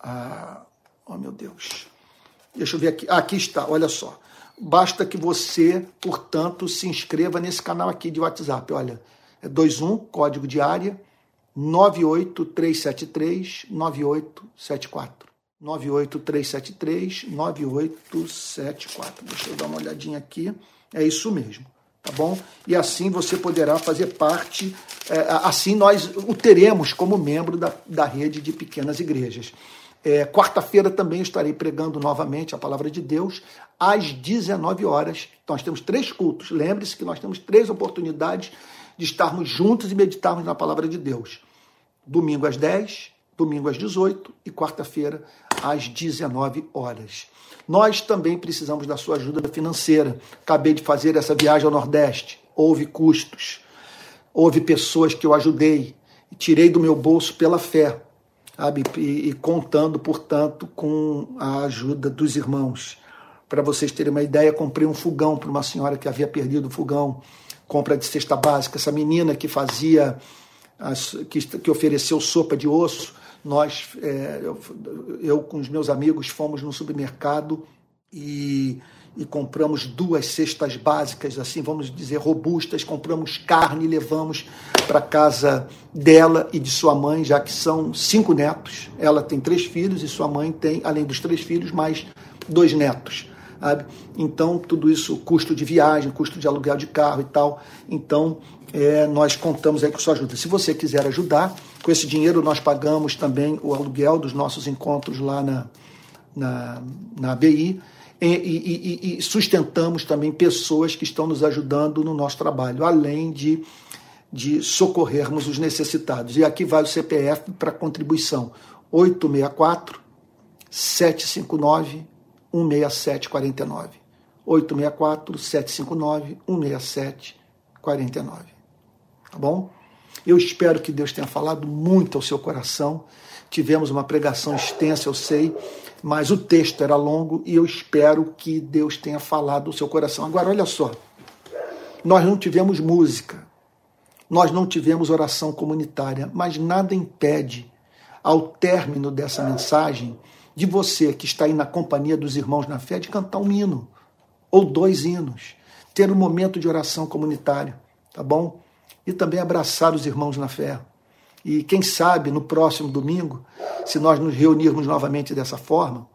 Ah, oh, meu Deus. Deixa eu ver aqui. Ah, aqui está, olha só. Basta que você, portanto, se inscreva nesse canal aqui de WhatsApp. Olha, é 21, código de área, 98373 9874. 98373 9874. Deixa eu dar uma olhadinha aqui. É isso mesmo, tá bom? E assim você poderá fazer parte, é, assim nós o teremos como membro da, da rede de pequenas igrejas. É, Quarta-feira também estarei pregando novamente a palavra de Deus às 19 horas. Então, nós temos três cultos. Lembre-se que nós temos três oportunidades de estarmos juntos e meditarmos na palavra de Deus domingo às 10, domingo às 18 e quarta-feira às 19 horas. Nós também precisamos da sua ajuda financeira. Acabei de fazer essa viagem ao Nordeste, houve custos, houve pessoas que eu ajudei, tirei do meu bolso pela fé, sabe? E, e contando, portanto, com a ajuda dos irmãos. Para vocês terem uma ideia, comprei um fogão para uma senhora que havia perdido o fogão, compra de cesta básica. Essa menina que fazia, as, que, que ofereceu sopa de osso, nós, é, eu, eu com os meus amigos fomos no supermercado e e compramos duas cestas básicas, assim, vamos dizer, robustas, compramos carne e levamos para casa dela e de sua mãe, já que são cinco netos. Ela tem três filhos e sua mãe tem, além dos três filhos, mais dois netos. Sabe? Então, tudo isso, custo de viagem, custo de aluguel de carro e tal. Então, é, nós contamos aí com sua ajuda. Se você quiser ajudar, com esse dinheiro nós pagamos também o aluguel dos nossos encontros lá na, na, na ABI e, e, e, sustentamos também pessoas que estão nos ajudando no nosso trabalho, além de, de socorrermos os necessitados. E aqui vai o CPF para contribuição: 864 759 16749. 864 759 16749. Tá bom? Eu espero que Deus tenha falado muito ao seu coração. Tivemos uma pregação extensa, eu sei mas o texto era longo e eu espero que Deus tenha falado o seu coração. Agora, olha só, nós não tivemos música, nós não tivemos oração comunitária, mas nada impede, ao término dessa mensagem, de você que está aí na companhia dos irmãos na fé, de cantar um hino ou dois hinos, ter um momento de oração comunitário, tá bom? E também abraçar os irmãos na fé. E quem sabe no próximo domingo, se nós nos reunirmos novamente dessa forma,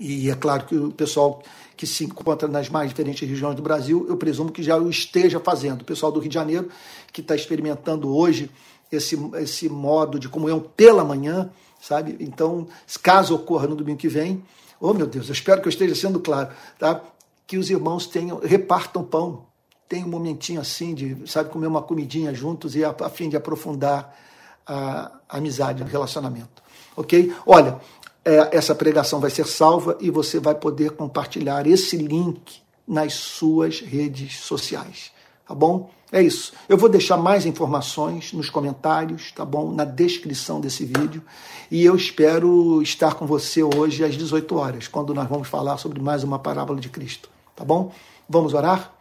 e é claro que o pessoal que se encontra nas mais diferentes regiões do Brasil, eu presumo que já o esteja fazendo. O pessoal do Rio de Janeiro, que está experimentando hoje esse, esse modo de comunhão pela manhã, sabe? Então, caso ocorra no domingo que vem, oh meu Deus, eu espero que eu esteja sendo claro, tá? Que os irmãos tenham, repartam pão, tenham um momentinho assim de, sabe, comer uma comidinha juntos e a, a fim de aprofundar a, amizade, o relacionamento. Ok? Olha, é, essa pregação vai ser salva e você vai poder compartilhar esse link nas suas redes sociais. Tá bom? É isso. Eu vou deixar mais informações nos comentários, tá bom? Na descrição desse vídeo. E eu espero estar com você hoje às 18 horas, quando nós vamos falar sobre mais uma parábola de Cristo. Tá bom? Vamos orar?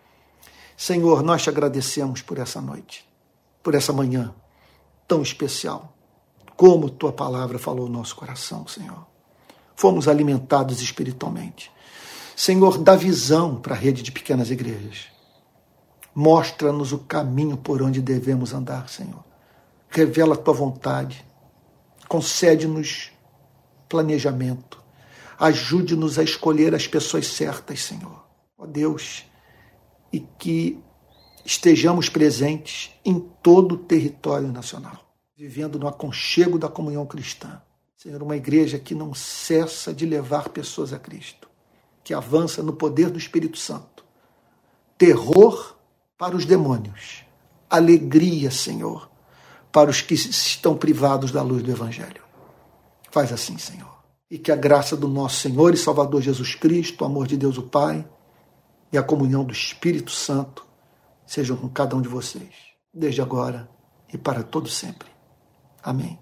Senhor, nós te agradecemos por essa noite, por essa manhã, tão especial. Como tua palavra falou no nosso coração, Senhor. Fomos alimentados espiritualmente. Senhor, dá visão para a rede de pequenas igrejas. Mostra-nos o caminho por onde devemos andar, Senhor. Revela a tua vontade. Concede-nos planejamento. Ajude-nos a escolher as pessoas certas, Senhor. Ó Deus, e que estejamos presentes em todo o território nacional, vivendo no aconchego da comunhão cristã. Senhor, uma igreja que não cessa de levar pessoas a Cristo, que avança no poder do Espírito Santo. Terror para os demônios, alegria, Senhor, para os que estão privados da luz do Evangelho. Faz assim, Senhor. E que a graça do nosso Senhor e Salvador Jesus Cristo, o amor de Deus o Pai e a comunhão do Espírito Santo sejam com cada um de vocês, desde agora e para todo sempre. Amém.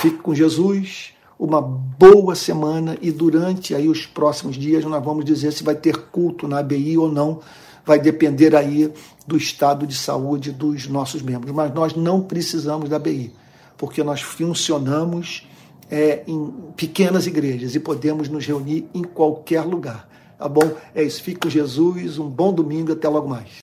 Fique com Jesus, uma boa semana e durante aí os próximos dias nós vamos dizer se vai ter culto na ABI ou não, vai depender aí do estado de saúde dos nossos membros, mas nós não precisamos da ABI, porque nós funcionamos é, em pequenas igrejas e podemos nos reunir em qualquer lugar. Tá bom? É isso. Fique com Jesus. Um bom domingo. Até logo mais.